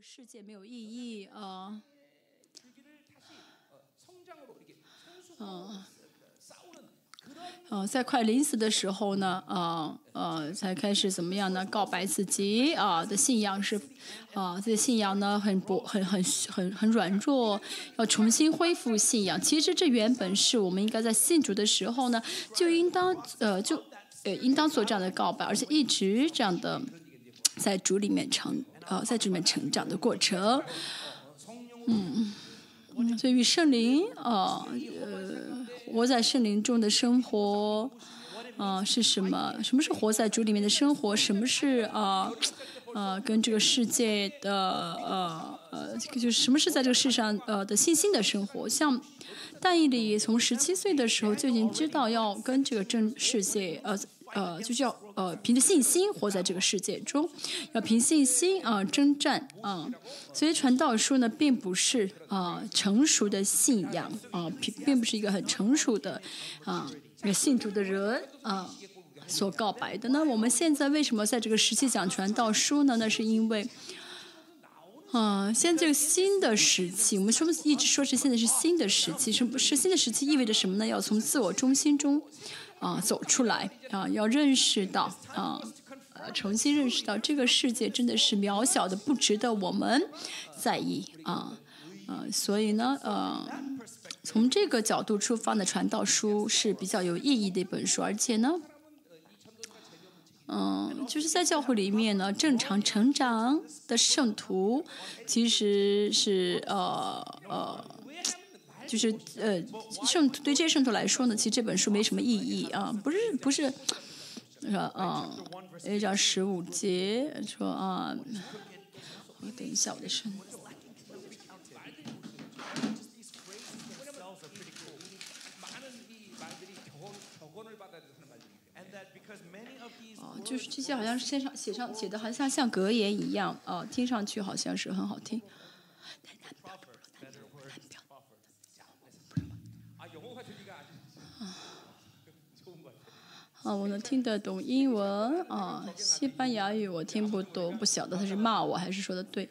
个世界没有意义啊。嗯，嗯，在快临死的时候呢，啊呃，才开始怎么样呢？告白自己啊的信仰是，啊，这个信仰呢很薄，很很很很软弱，要重新恢复信仰。其实这原本是我们应该在信主的时候呢，就应当呃就呃应当做这样的告白，而且一直这样的在主里面成呃在这里面成长的过程，嗯。所以与圣灵啊，呃，活在圣灵中的生活啊是什么？什么是活在主里面的生活？什么是啊呃跟这个世界的呃呃就是什么是在这个世上呃的信心的生活？像但以理从十七岁的时候就已经知道要跟这个真世界呃。呃，就是要呃凭着信心活在这个世界中，要凭信心啊征战啊。所以传道书呢，并不是啊成熟的信仰啊，并并不是一个很成熟的啊一个信主的人啊所告白的。那我们现在为什么在这个时期讲传道书呢？那是因为啊，现在这个新的时期，我们说一直说是现在是新的时期，什么是新的时期意味着什么呢？要从自我中心中。啊，走出来啊！要认识到啊，重新认识到这个世界真的是渺小的，不值得我们在意啊，呃，所以呢，呃，从这个角度出发的传道书是比较有意义的一本书，而且呢，嗯，就是在教会里面呢，正常成长的圣徒其实是呃呃。就是呃，圣对这些圣徒来说呢，其实这本书没什么意义啊，不是不是，说啊，一章十五节说啊，我等一下我的声。哦，就是这些好像是线上写上写的，好像像格言一样啊，听上去好像是很好听。啊，我能听得懂英文啊，西班牙语我听不懂，不晓得他是骂我还是说的对。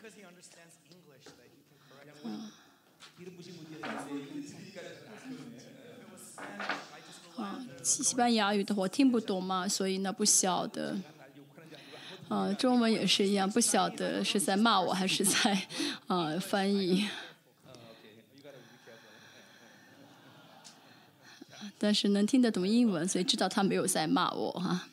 啊，西西班牙语的我听不懂嘛，所以呢不晓得。啊，中文也是一样，不晓得是在骂我还是在啊翻译。但是能听得懂英文，所以知道他没有在骂我哈。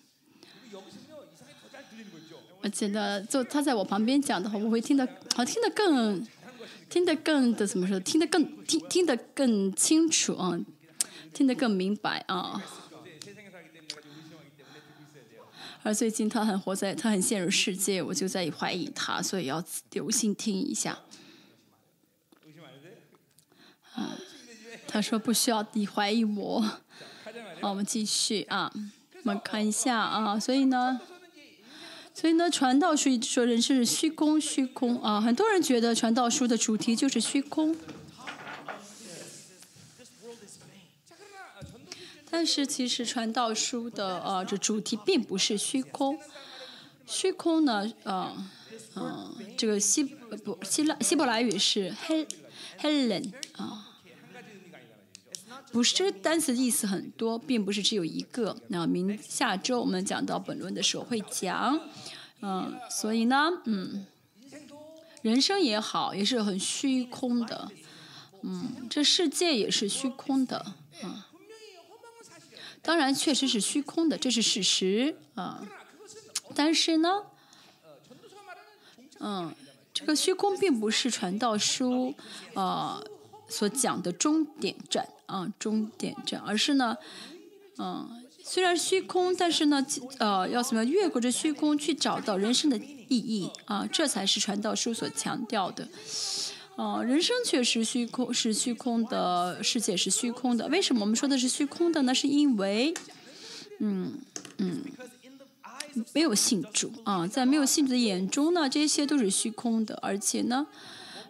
而且呢，就他在我旁边讲的话，我会听得好，听得更，听得更的怎么说？听得更听听得更清楚啊，听得更明白啊。而最近他很活在，他很陷入世界，我就在怀疑他，所以要留心听一下。啊。他说不需要你怀疑我。好，我们继续啊，我们看一下啊，所以呢，所以呢，传道书一直说人是虚空，虚空啊，很多人觉得传道书的主题就是虚空。但是其实传道书的呃这主题并不是虚空，虚空呢，呃，嗯，这个希不希腊希伯来语是 hel helen 啊。不是单词的意思很多，并不是只有一个。那明下周我们讲到本论的时候会讲，嗯，所以呢，嗯，人生也好，也是很虚空的，嗯，这世界也是虚空的，嗯，当然确实是虚空的，这是事实啊。但是呢，嗯，这个虚空并不是传道书啊所讲的终点站。啊，终点站，而是呢，嗯，虽然虚空，但是呢，呃，要怎么样越过这虚空去找到人生的意义啊？这才是传道书所强调的。哦，人生确实虚空，是虚空的世界是虚空的。为什么我们说的是虚空的呢？是因为，嗯嗯，没有信主啊，在没有信主的眼中呢，这些都是虚空的，而且呢。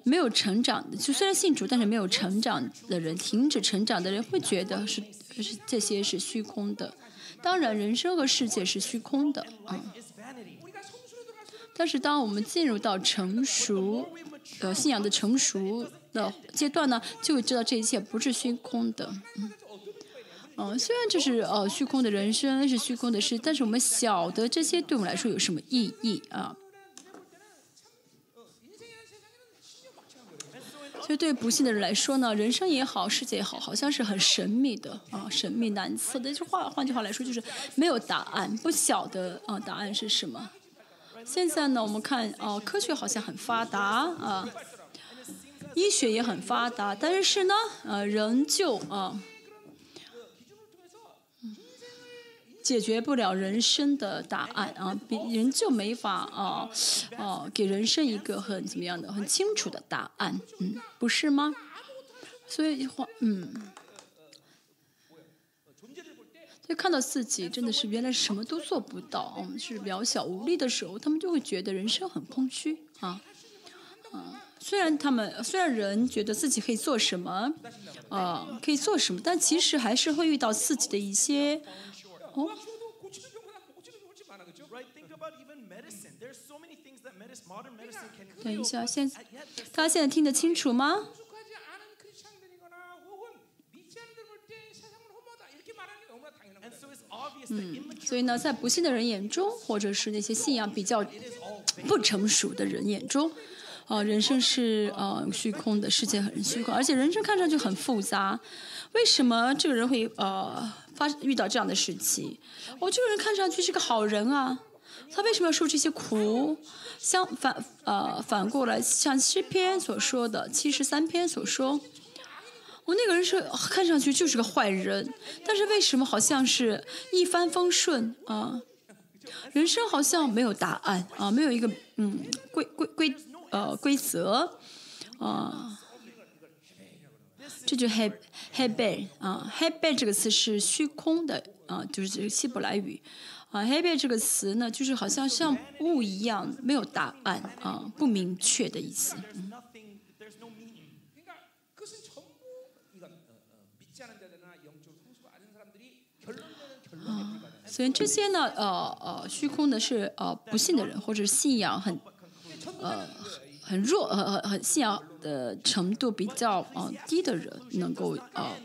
没有成长的，就虽然信主，但是没有成长的人，停止成长的人，会觉得是是这些是虚空的。当然，人生和世界是虚空的，啊。但是当我们进入到成熟，呃，信仰的成熟的阶段呢，就会知道这一切不是虚空的。嗯，嗯，虽然这是呃虚空的人生是虚空的事，但是我们晓得这些对我们来说有什么意义啊？所以对不幸的人来说呢，人生也好，世界也好，好像是很神秘的啊，神秘难测的。就话换句话来说，就是没有答案，不晓得啊答案是什么。现在呢，我们看哦，科学好像很发达啊，医学也很发达，但是呢，呃，仍旧啊。解决不了人生的答案啊，比人就没法啊啊给人生一个很怎么样的很清楚的答案，嗯，不是吗？所以话，嗯，所以看到自己真的是原来什么都做不到，嗯，是渺小无力的时候，他们就会觉得人生很空虚啊啊。虽然他们虽然人觉得自己可以做什么，啊，可以做什么，但其实还是会遇到自己的一些。哦。等一下，现他现在听得清楚吗？嗯，所以呢，在不信的人眼中，或者是那些信仰比较不成熟的人眼中，啊，人生是呃虚空的，世界很虚空，而且人生看上去很复杂。为什么这个人会呃？发遇到这样的事情，我这个人看上去是个好人啊，他为什么要受这些苦？相反，呃，反过来像诗篇所说的，七十三篇所说，我那个人是看上去就是个坏人，但是为什么好像是一帆风顺啊？人生好像没有答案啊，没有一个嗯规规规呃规则啊。这就 he he be 啊，he be 这个词是虚空的啊，就是这个希伯来语啊，he be 这个词呢，就是好像像雾一样，没有答案啊，不明确的意思。啊，所以这些呢，呃呃，虚空的是呃不信的人，或者信仰很呃。很弱，很很很信仰的程度比较呃低的人，能够呃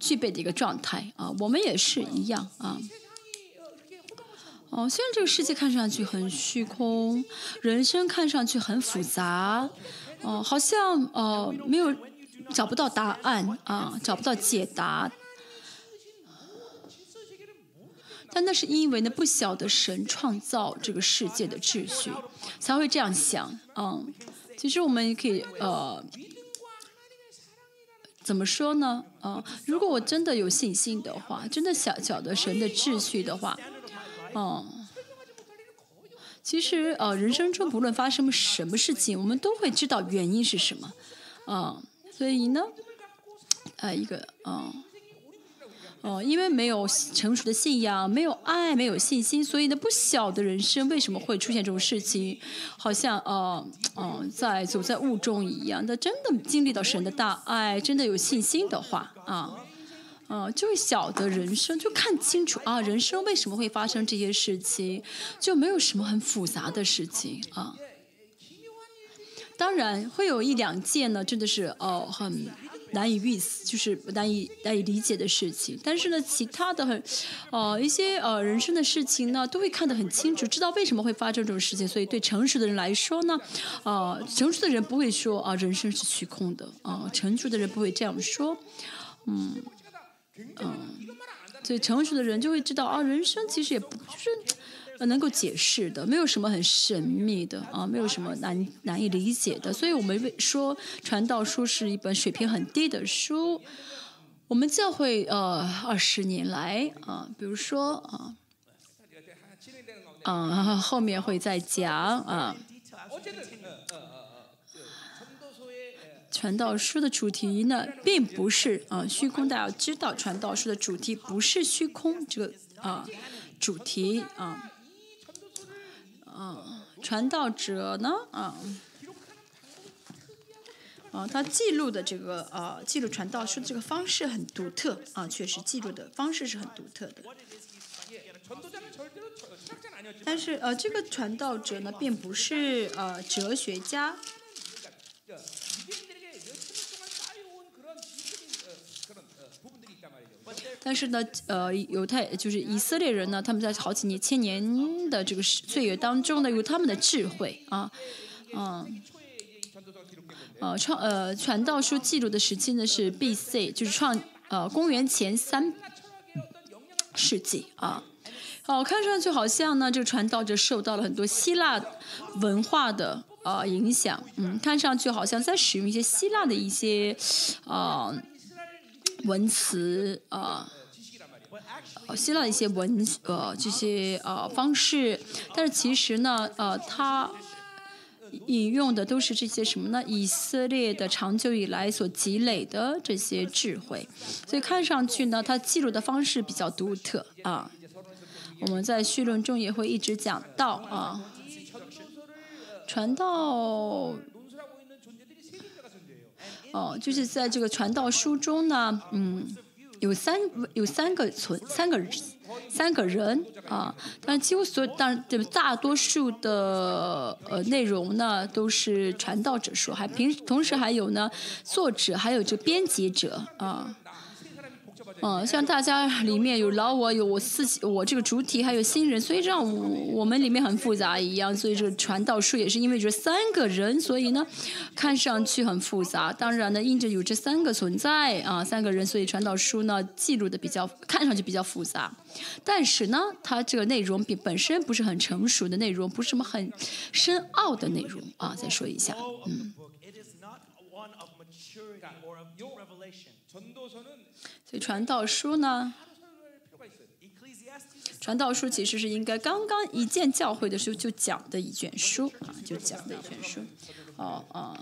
具备的一个状态啊，我们也是一样啊。哦，虽然这个世界看上去很虚空，人生看上去很复杂，哦，好像呃没有找不到答案啊，找不到解答。但那是因为呢，不晓得神创造这个世界的秩序，才会这样想。嗯，其实我们也可以呃，怎么说呢？啊，如果我真的有信心的话，真的想晓得神的秩序的话，哦，其实呃，人生中不论发生什么事情，我们都会知道原因是什么。啊，所以呢，呃，一个啊。哦，因为没有成熟的信仰，没有爱，没有信心，所以呢，不晓得人生为什么会出现这种事情，好像呃，哦，在走在雾中一样。那真的经历到神的大爱，真的有信心的话，啊，啊，就会晓得人生，就看清楚啊，人生为什么会发生这些事情，就没有什么很复杂的事情啊。当然会有一两件呢，真的是哦，很。难以预，就是难以难以理解的事情。但是呢，其他的很，呃，一些呃人生的事情呢，都会看得很清楚，知道为什么会发生这种事情。所以对成熟的人来说呢，呃，成熟的人不会说啊，人生是虚空的啊，成熟的人不会这样说，嗯嗯，所以成熟的人就会知道啊，人生其实也不就是。能够解释的，没有什么很神秘的啊，没有什么难难以理解的，所以我们说《传道书》是一本水平很低的书。我们教会呃二十年来啊，比如说啊，啊后面会再讲啊，《传道书》的主题呢，并不是啊虚空，大家知道，《传道书》的主题不是虚空这个啊主题啊。嗯，传道者呢？啊，啊，他记录的这个啊，记录传道书的这个方式很独特啊，确实记录的方式是很独特的。但是呃，这个传道者呢，并不是呃哲学家。但是呢，呃，犹太就是以色列人呢，他们在好几年、千年的这个岁月当中呢，有他们的智慧啊，嗯，呃，创呃传道书记录的时期呢是 B.C.，就是创呃公元前三世纪啊。哦，看上去好像呢，这个传道者受到了很多希腊文化的呃影响，嗯，看上去好像在使用一些希腊的一些啊文词啊，希腊一些文呃这些呃方式，但是其实呢，呃，他引用的都是这些什么呢？以色列的长久以来所积累的这些智慧，所以看上去呢，他记录的方式比较独特啊。我们在序论中也会一直讲到啊，传道，哦，就是在这个传道书中呢，嗯，有三有三个存三个三个人啊，但几乎所有当然大多数的呃内容呢都是传道者说，还平同时还有呢作者还有这编辑者啊。嗯，像大家里面有老我，有我自己，我这个主体，还有新人，所以让我们里面很复杂一样。所以这个传道书也是因为这三个人，所以呢，看上去很复杂。当然呢，因着有这三个存在啊，三个人，所以传道书呢记录的比较看上去比较复杂。但是呢，它这个内容比本身不是很成熟的内容，不是什么很深奥的内容啊。再说一下，嗯。所以传道书呢，传道书其实是应该刚刚一见教会的时候就讲的一卷书啊，就讲的一卷书。哦哦，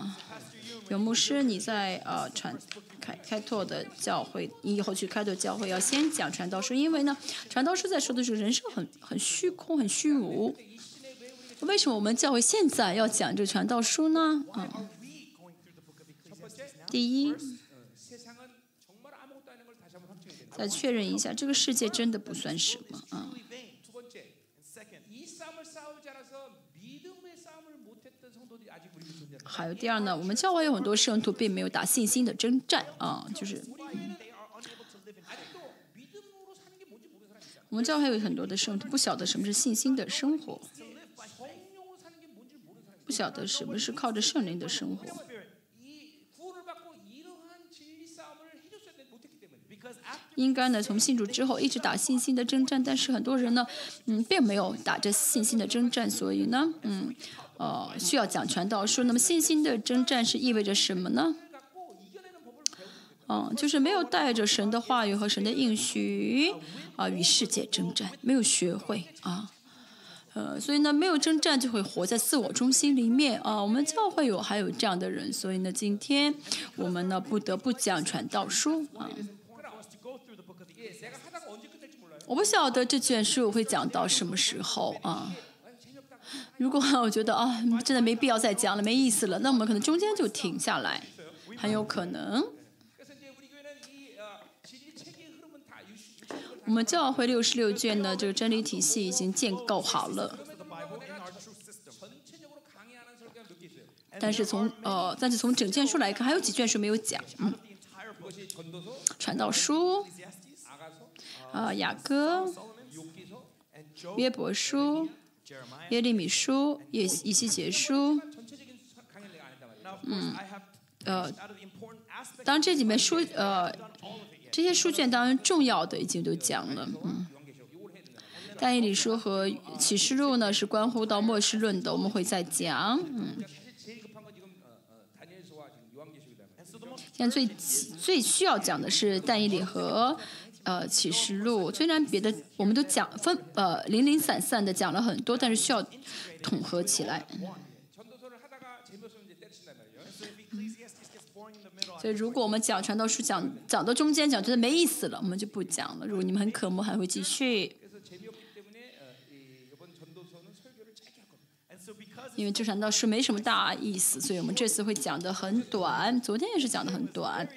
有牧师你在呃传开开拓的教会，你以后去开拓教会要先讲传道书，因为呢，传道书在说的是人生很很虚空很虚无。为什么我们教会现在要讲这传道书呢？啊，第一。再确认一下，这个世界真的不算什么啊。还有第二呢，我们教会有很多圣徒并没有打信心的征战啊，就是。我们教会有很多的圣徒不晓得什么是信心的生活，不晓得什么是靠着圣灵的生活。应该呢，从信主之后一直打信心的征战，但是很多人呢，嗯，并没有打着信心的征战，所以呢，嗯，呃，需要讲传道书。那么信心的征战是意味着什么呢？嗯，就是没有带着神的话语和神的应许啊，与世界征战，没有学会啊，呃，所以呢，没有征战就会活在自我中心里面啊。我们教会有还有这样的人，所以呢，今天我们呢不得不讲传道书啊。我不晓得这卷书我会讲到什么时候啊？如果我觉得啊，真的没必要再讲了，没意思了，那我们可能中间就停下来，很有可能。我们教会六十六卷的这个真理体系已经建构好了，但是从呃，但是从整卷书来看，还有几卷书没有讲，嗯，传道书。啊，雅歌、约伯书、耶利米书、以以西结书，嗯，呃，当这里面书呃这些书卷当中重要的已经都讲了，嗯，但以理书和启示录呢是关乎到末世论的，我们会再讲，嗯。现在最最需要讲的是但以理和。呃，启示录虽然别的我们都讲分呃零零散散的讲了很多，但是需要统合起来。所以如果我们讲传道书讲讲到中间讲觉得没意思了，我们就不讲了。如果你们很渴慕，还会继续。因为这传道书没什么大意思，所以我们这次会讲的很短。昨天也是讲的很短。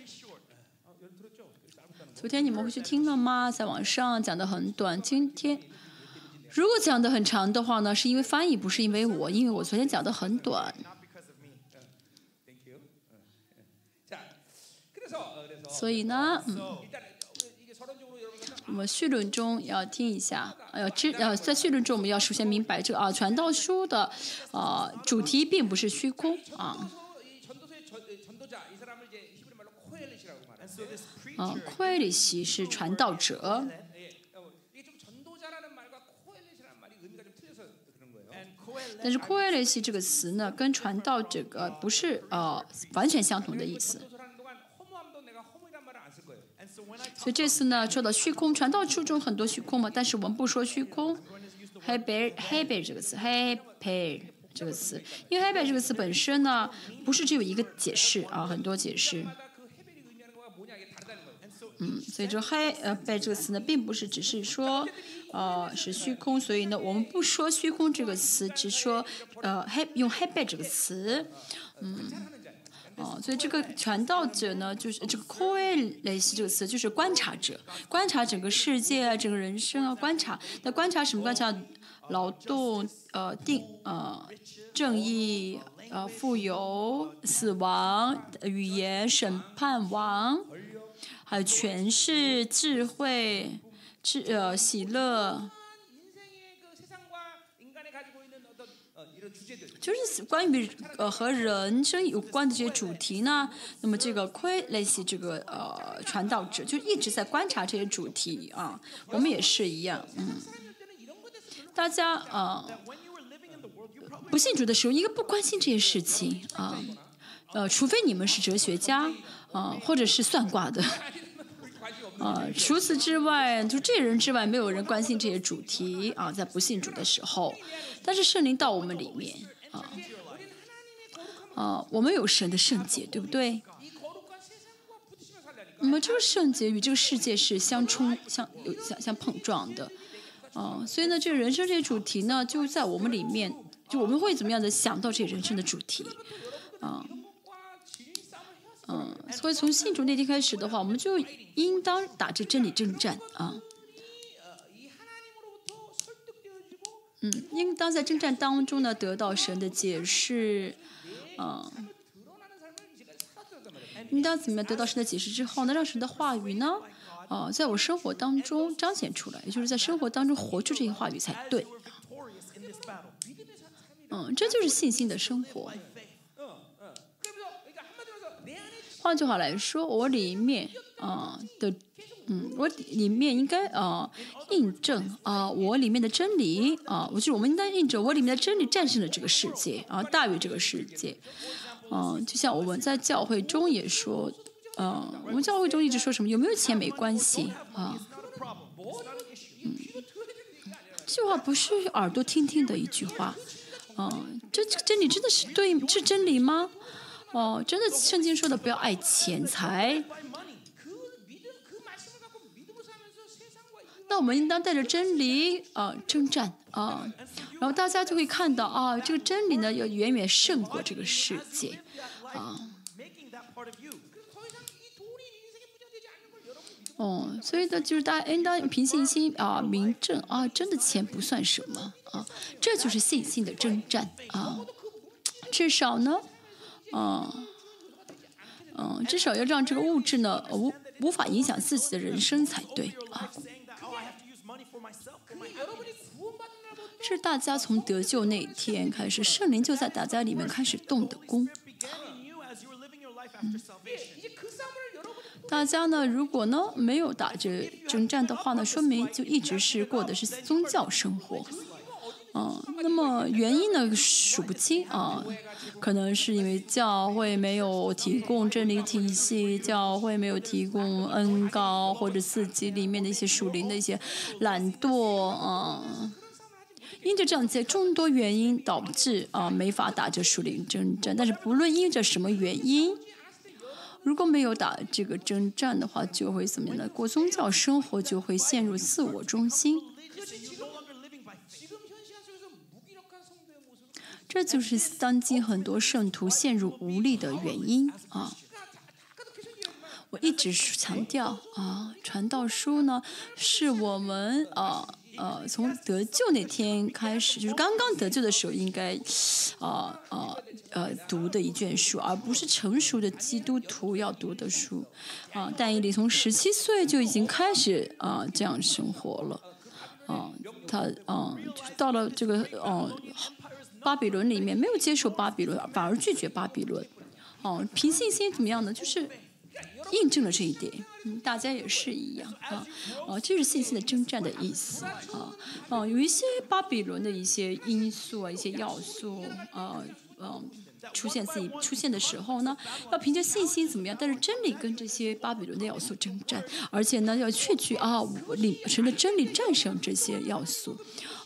昨天你们回去听了吗？在网上讲的很短。今天如果讲的很长的话呢，是因为翻译不是因为我，因为我昨天讲的很短。所以呢，嗯，我们绪论中要听一下，要知呃，在绪论中我们要首先明白这个啊，传道书的呃主题并不是虚空啊。啊，Koelis 是传道者。但是 Koelis 这个词呢，跟传道这个不是呃完全相同的意思。所以这次呢，说到虚空，传道书中很多虚空嘛，但是我们不说虚空。，hebe，hebe 这个词，Habe 这个词，因为 h e b e 这个词本身呢，不是只有一个解释啊，很多解释。嗯，所以这黑呃贝这个词呢，并不是只是说呃是虚空，所以呢，我们不说虚空这个词，只说呃黑用黑贝这个词。嗯。哦，所以这个传道者呢，就是这个 k o e l e s 这个词，就是观察者，观察整个世界，整个人生啊，观察。那观察什么？观察劳动，呃，定，呃，正义，呃，富有，死亡，语言，审判，王，还有权势、智慧、智呃喜乐，就是关于呃和人生有关的这些主题呢。那么这个亏类似这个呃传道者，就一直在观察这些主题啊。我们也是一样，嗯，大家呃。不信主的时候，应该不关心这些事情啊，呃，除非你们是哲学家，啊，或者是算卦的。啊，除此之外，就这人之外，没有人关心这些主题啊，在不信主的时候，但是圣灵到我们里面啊，啊，我们有神的圣洁，对不对？那么这个圣洁与这个世界是相冲、相有相相碰撞的，啊，所以呢，这个人生这些主题呢，就在我们里面，就我们会怎么样的想到这些人生的主题，啊。嗯，所以从信主那天开始的话，我们就应当打着真理征战啊。嗯，应当在征战当中呢得到神的解释，啊。应当怎么样得到神的解释之后呢，让神的话语呢，啊，在我生活当中彰显出来，也就是在生活当中活出这些话语才对。嗯，这就是信心的生活。换句话来说，我里面啊、的，嗯，我里面应该啊、印证啊、我里面的真理啊、我就是我们应该印证我里面的真理战胜了这个世界啊、大于这个世界。嗯、就像我们在教会中也说，嗯、我们教会中一直说什么有没有钱没关系啊、Not a problem. It's not an issue. 这句话不是耳朵听听的一句话，嗯、这这真理真的是对是真理吗？哦真的圣经说的不要爱钱财。那我们应当带着真理啊征战啊。然后大家就会看到啊这个真理呢要远远胜过这个世界啊。哦所以呢就是大家应当凭信心啊明正啊真的钱不算什么啊。这就是信心的征战啊。至少呢嗯嗯至少要让这个物质呢无无法影响自己的人生才对啊。是大家从得救那天开始圣灵就在大家里面开始动的功大家呢如果呢没有打这征战的话呢说明就一直是过的是宗教生活。嗯，那么原因呢数不清啊，可能是因为教会没有提供真理体系，教会没有提供恩高或者自己里面的一些属灵的一些懒惰啊。因着这样些众多原因导致啊没法打着属灵征战，但是不论因着什么原因，如果没有打这个征战的话，就会怎么样呢？过宗教生活就会陷入自我中心，这就是当今很多圣徒陷入无力的原因啊！我一直强调啊，传道书呢，是我们啊呃从得救那天开始，就是刚刚得救的时候应该啊啊呃读的一卷书，而不是成熟的基督徒要读的书啊。但以理从十七岁就已经开始啊这样生活了啊，他啊到了这个啊。巴比伦里面，没有接受巴比伦，反而拒绝巴比伦。哦，凭信心怎么样呢？就是印证了这一点。嗯，大家也是一样啊。哦，这是信心的征战的意思啊。哦，有一些巴比伦的一些因素啊，一些要素啊，嗯。出现自己出现的时候呢，要凭借信心怎么样？但是真理跟这些巴比伦的要素征战，而且呢要确据啊，理神的真理战胜这些要素。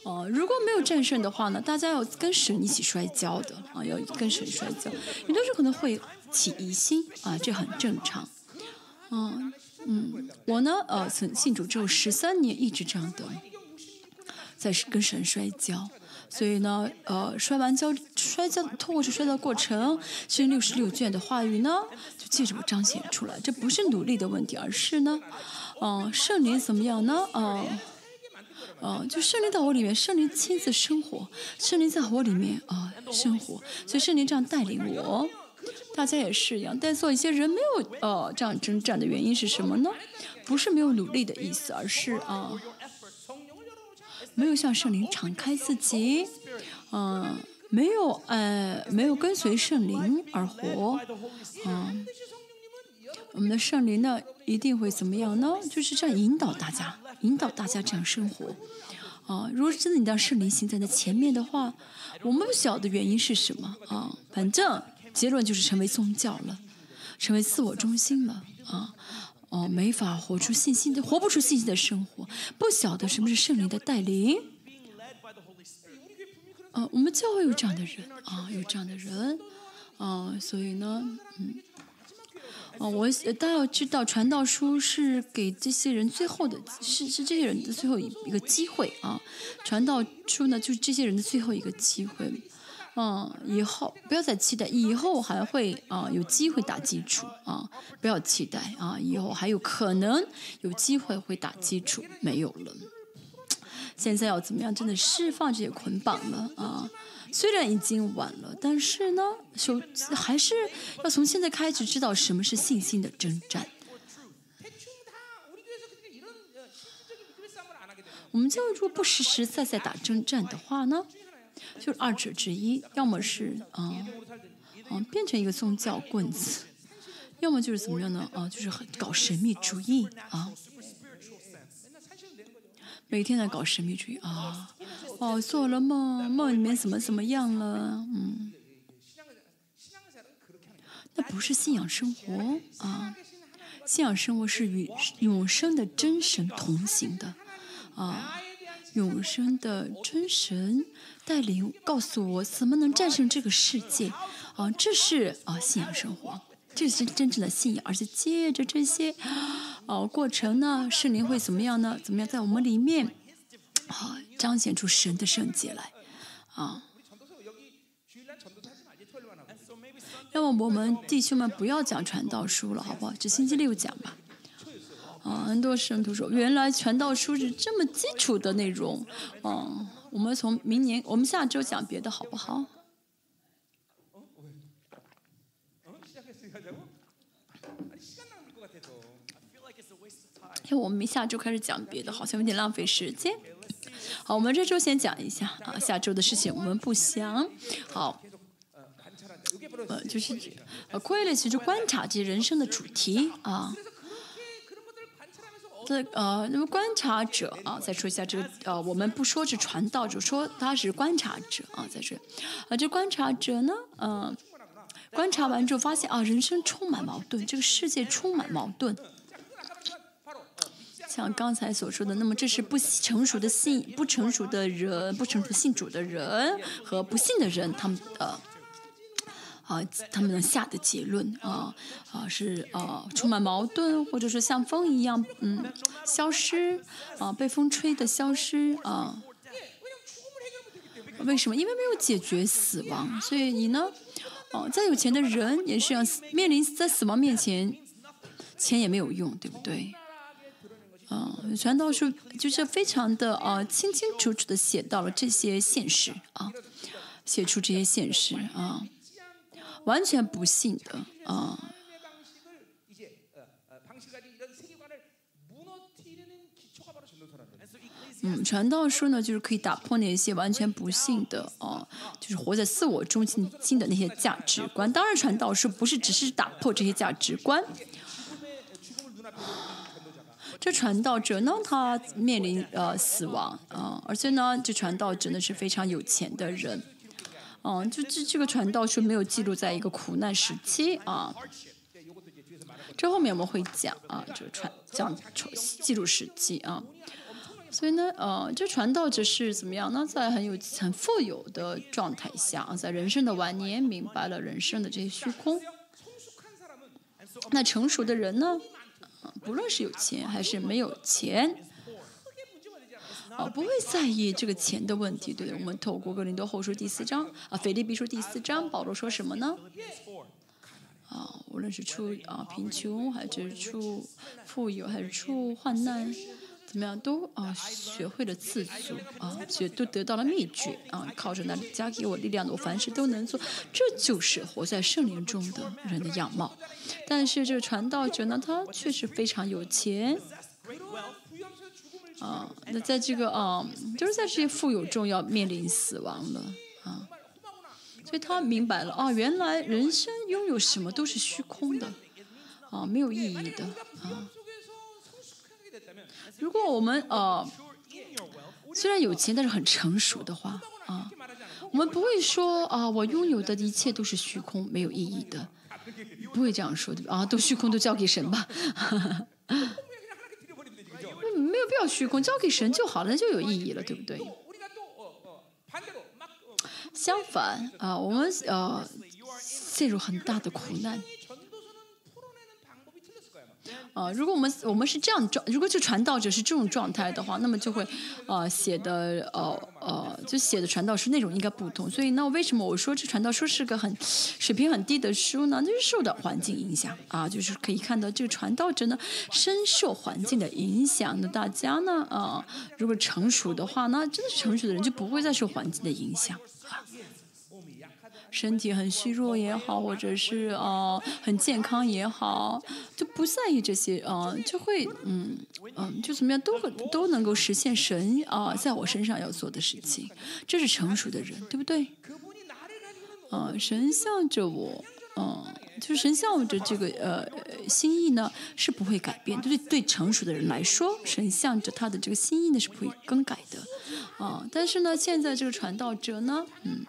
哦，如果没有战胜的话呢，大家要跟神一起摔跤的啊，要跟神摔跤，有的时候可能会起疑心啊，这很正常。嗯嗯，我呢呃，曾信主之后十三年一直这样的，在跟神摔跤。所以呢，呃，摔完跤，摔跤，通过这摔跤过程，这六十六卷的话语呢，就借着我彰显出来。这不是努力的问题，而是呢，嗯，圣灵怎么样呢？嗯，啊，就圣灵到我里面，圣灵亲自生活，圣灵在我里面啊生活，所以圣灵这样带领我。大家也是一样，但做一些人没有呃这样征战的原因是什么呢？不是没有努力的意思，而是啊。没有向圣灵敞开自己，嗯，没有呃，没有跟随圣灵而活，嗯，我们的圣灵呢一定会怎么样呢？就是这样引导大家，引导大家这样生活，啊，如果真的你让圣灵行在那前面的话，我们不晓得原因是什么啊，反正结论就是成为宗教了，成为自我中心了，啊。哦，没法活出信心的，活不出信心的生活，不晓得什么是圣灵的带领。啊，我们教会有这样的人啊，有这样的人，啊，所以呢，嗯，哦，我大家要知道，传道书是给这些人最后的，是是这些人的最后一一个机会啊。传道书呢，就是这些人的最后一个机会。嗯，以后不要再期待，以后还会啊有机会打基础啊，不要期待啊，以后还有可能有机会会打基础，没有了。现在要怎么样？真的释放这些捆绑了啊！虽然已经晚了，但是呢，首还是要从现在开始知道什么是信心的征战。我们教育如果不实实在在打征战的话呢？就是二者之一，要么是啊啊变成一个宗教棍子，要么就是怎么样呢？啊，就是搞神秘主义啊，每天在搞神秘主义啊，哦，做了梦，梦里面怎么怎么样了？嗯，那不是信仰生活啊，信仰生活是与永生的真神同行的啊。永生的真神带领，告诉我怎么能战胜这个世界啊！这是啊信仰生活，这是真正的信仰。而且借着这些哦过程呢，圣灵会怎么样呢？怎么样在我们里面啊彰显出神的圣洁来啊？要么我们弟兄们不要讲传道书了，好不好？只星期六讲吧。啊，很多圣徒说，原来传道书是这么基础的内容。嗯，我们从明年，我们下周讲别的好不好？我们下周开始讲别的，好像有点浪费时间。好，我们这周先讲一下啊，下周的事情我们不详。好，呃，就是呃，规律其实观察这些人生的主题啊。这呃，那么观察者啊，再说一下这个呃，我们不说是传道者，说他是观察者啊，在这啊，这观察者呢，嗯，观察完之后发现啊，人生充满矛盾，这个世界充满矛盾，像刚才所说的，那么这是不成熟的信，不成熟的人，不成熟信主的人和不信的人，他们呃。啊，他们能下的结论啊啊是啊充满矛盾，或者说像风一样嗯消失啊被风吹的消失啊。为什么？因为没有解决死亡，所以你呢？哦，再有钱的人也是要面临在死亡面前，钱也没有用，对不对？嗯，传道书就是非常的啊，清清楚楚的写到了这些现实啊，写出这些现实啊，完全不幸的啊。嗯，传道书呢，就是可以打破那些完全不幸的啊，就是活在自我中心心的那些价值观。当然，传道书不是只是打破这些价值观。这传道者呢他面临呃死亡啊而且呢这传道真的是非常有钱的人。嗯就这这个传道是没有记录在一个苦难时期啊。这后面我们会讲啊就传讲出记录时期啊。所以呢呃这传道者是怎么样呢？在很有很富有的状态下啊在人生的晚年明白了人生的这些虚空。那成熟的人呢不论是有钱还是没有钱，啊，不会在意这个钱的问题。对，我们透过格林多后书第四章，啊，腓立比书第四章，保罗说什么呢？啊，无论是出啊贫穷，还是出富有，还是出患难，怎么样都啊学会了自足啊，学都得到了秘诀啊，靠着那加给我力量的，我凡事都能做，这就是活在圣灵中的人的样貌。但是这个传道者呢，他确实非常有钱。啊，那在这个啊，就是在这些富有中要面临死亡了啊，所以他明白了啊，原来人生拥有什么都是虚空的啊，没有意义的啊。如果我们呃虽然有钱但是很成熟的话啊我们不会说啊我拥有的一切都是虚空没有意义的。不会这样说的啊都虚空都交给神吧。哈哈哈没有必要虚空交给神就好了那就有意义了对不对？相反啊我们呃陷入很大的苦难。呃，如果我们我们是这样状，如果这传道者是这种状态的话，那么就会，呃，写的呃呃，就写的传道书内容应该不同。所以那为什么我说这传道书是个很水平很低的书呢？那是受的环境影响啊，就是可以看到这个传道者呢深受环境的影响。那大家呢啊，如果成熟的话，那真的是成熟的人就不会再受环境的影响。身体很虚弱也好，或者是呃很健康也好，就不在意这些啊。就会嗯嗯，就怎么样都都能够实现神啊在我身上要做的事情。这是成熟的人对不对？呃，神向着我，呃，就是神向着这个呃心意呢是不会改变。就是对成熟的人来说，神向着他的这个心意呢是不会更改的。呃，但是呢，现在这个传道者呢，嗯。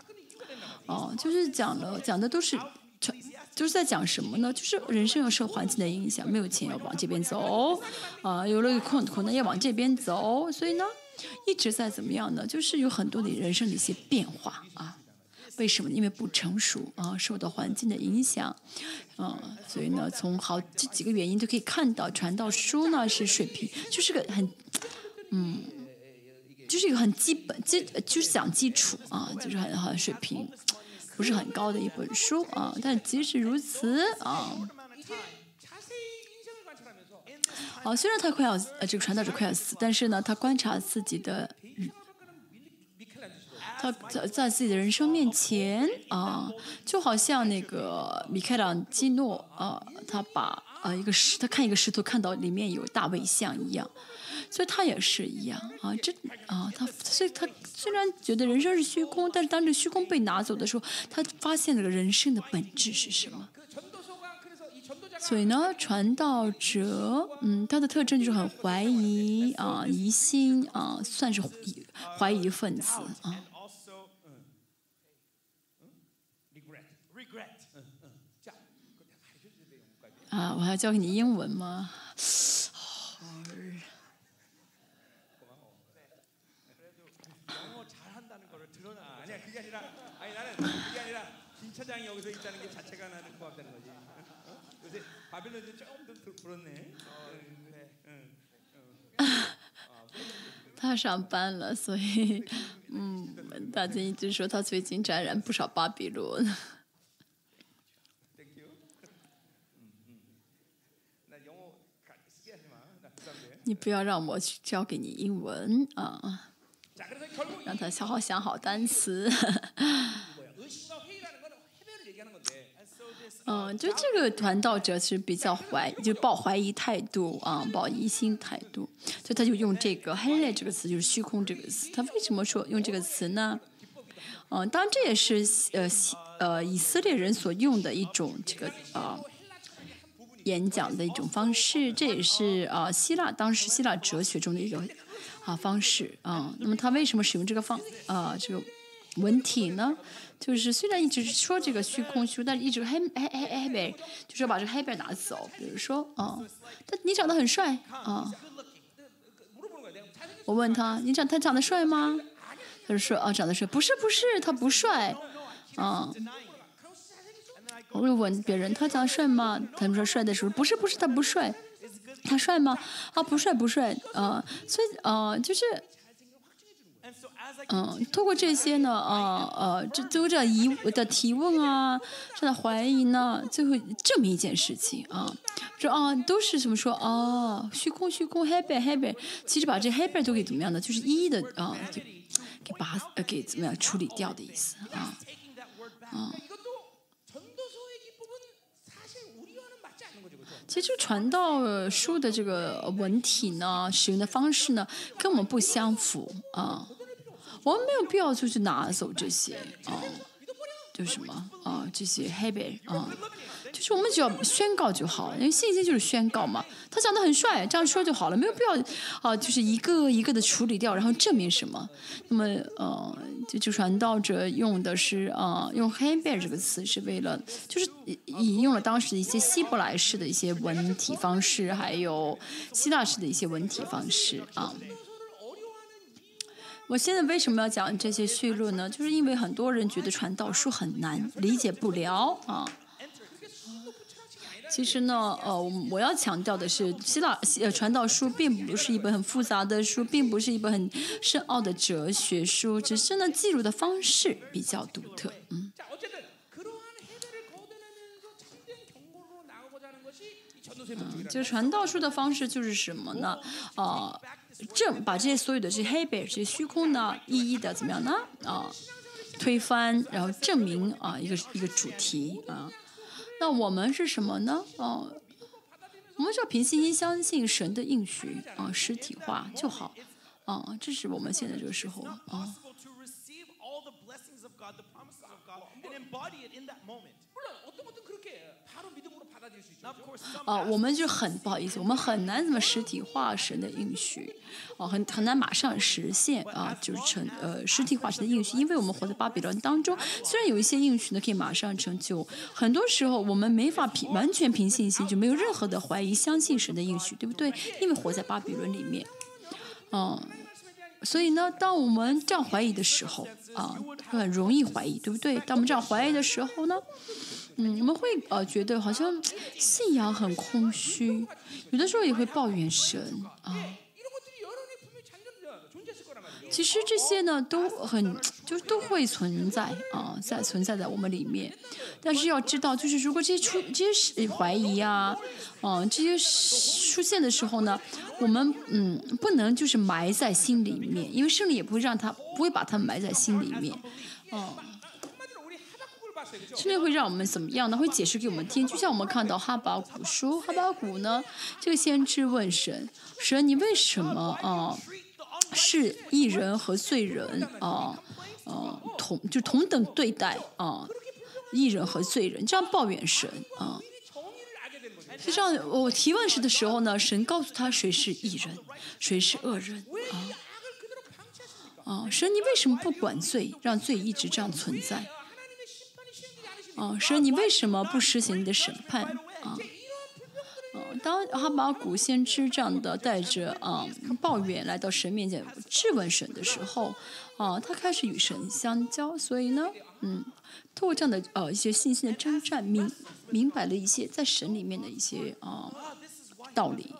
哦、就是讲了讲的都是传。就是在讲什么呢？就是人生要受环境的影响，没有钱要往这边走，啊、有了困困难要往这边走，所以呢，一直在怎么样呢？就是有很多的人生的一些变化啊。为什么？因为不成熟啊，受到环境的影响，啊，所以呢，从好这几个原因都可以看到，传道书呢是水平，就是个很，嗯，就是一个很基本，基就是讲基础啊，就是很很水平，不是很高的一本书啊。但即使如此啊，啊，虽然他快要呃这个传道者快要死，但是呢，他观察自己的，他在在自己的人生面前啊，就好像那个米开朗基诺啊，他把啊一个石，他看一个石头，看到里面有大卫像一样。所以他也是一样啊，这啊，他所以他虽然觉得人生是虚空，但是当这虚空被拿走的时候，他发现了人生的本质是什么。所以呢，传道者，嗯，他的特征就是很怀疑啊，疑心啊，算是疑怀疑分子啊。啊，我还要教给你英文吗？김 차장이 여기서 있다는 게 자체가 나는 고맙다는 거지. 어? 요새 바빌론이 조금 더 불- 불었네. 어, 네. 응. 他上班了，所以，嗯，大家一直说他最近沾染不少巴比伦。 Thank you. 음, 음. 나 영어 가- 하지 마. 나 부담돼. 你不要让我去教给你英文啊， 자, 그래서 결국 让他好好想好单词。 嗯，就这个传道者是比较怀，就抱怀疑态度啊，抱疑心态度，所以他就用这个“黑类”这个词，就是虚空这个词。他为什么说用这个词呢？嗯，当然这也是呃呃以色列人所用的一种这个啊、演讲的一种方式，这也是啊、希腊当时希腊哲学中的一个啊方式啊、那么他为什么使用这个方啊、这个文体呢？就是虽然一直说这个虚空虚但是一直黑嘿嘿嘿呗就是把这个黑贝拿走比如说嗯他你长得很帅啊我问他你长他长得帅吗？他说啊长得帅。不是不是他不帅啊我又问别人他长得帅吗？他们说帅的时候不是不是他不帅。他帅吗？啊不帅不帅啊所以啊就是嗯，通过这些呢，啊，呃，这都这疑的提问啊，这的怀疑呢，最后证明一件事情啊，说啊，都是什么说啊，虚空虚空，happy happy，。其实把这 happen 都给怎么样呢？就是一一的啊，就给把给怎么样处理掉的意思啊。啊，其实传道书的这个文体呢，使用的方式呢，跟我们不相符啊。我们没有必要就去拿走这些啊，就是什么啊，这些黑白啊，就是我们只要宣告就好，因为信心就是宣告嘛。他长得很帅，这样说就好了，没有必要啊，就是一个一个的处理掉，然后证明什么。那么呃，就就传道者用的是啊、用黑白这个词是为了，就是引引用了当时的一些希伯来式的一些文体方式，还有希腊式的一些文体方式啊。我现在为什么要讲这些叙论呢？就是因为很多人觉得传道书很难理解不了啊。其实呢，呃，我要强调的是，希腊呃传道书并不是一本很复杂的书，并不是一本很深奥的哲学书，只是呢记录的方式比较独特，嗯。嗯，就传道书的方式就是什么呢？呃。正把这些所有的这些黑白、这些虚空呢，一一的怎么样呢？啊、推翻，然后证明啊、一个一个主题啊、那我们是什么呢？哦、我们只要凭信心相信神的应许啊、实体化就好。啊、这是我们现在这个时候啊、哦我们就很不好意思我们很难怎么实体化神的应许哦很很难马上实现啊就是成呃实体化神的应许因为我们活在巴比伦当中虽然有一些应许呢可以马上成就很多时候我们没法凭完全凭信心就没有任何的怀疑相信神的应许对不对？因为活在巴比伦里面嗯所以呢当我们这样怀疑的时候啊很容易怀疑对不对？当我们这样怀疑的时候呢嗯，我们会呃觉得好像信仰很空虚，有的时候也会抱怨神啊。其实这些呢都很，就都会存在啊，在存在在我们里面。但是要知道，就是如果这些出这些怀疑啊，嗯，这些出现的时候呢，我们嗯不能就是埋在心里面，因为胜利也不会让他，不会把他埋在心里面。嗯。这会让我们怎么样呢？会解释给我们听。就像我们看到哈巴古书哈巴古呢这个先知问神神你为什么啊是异人和罪人啊啊同就同等对待啊异人和罪人这样抱怨神啊实际上我提问时的时候呢神告诉他谁是异人谁是恶人啊啊神你为什么不管罪让罪一直这样存在？哦，神，你为什么不实行你的审判啊？哦，当他把古先知这样的带着啊抱怨来到神面前质问神的时候，啊，他开始与神相交，所以呢，嗯，通过这样的呃一些信心的征战，明明白了一些在神里面的一些啊道理。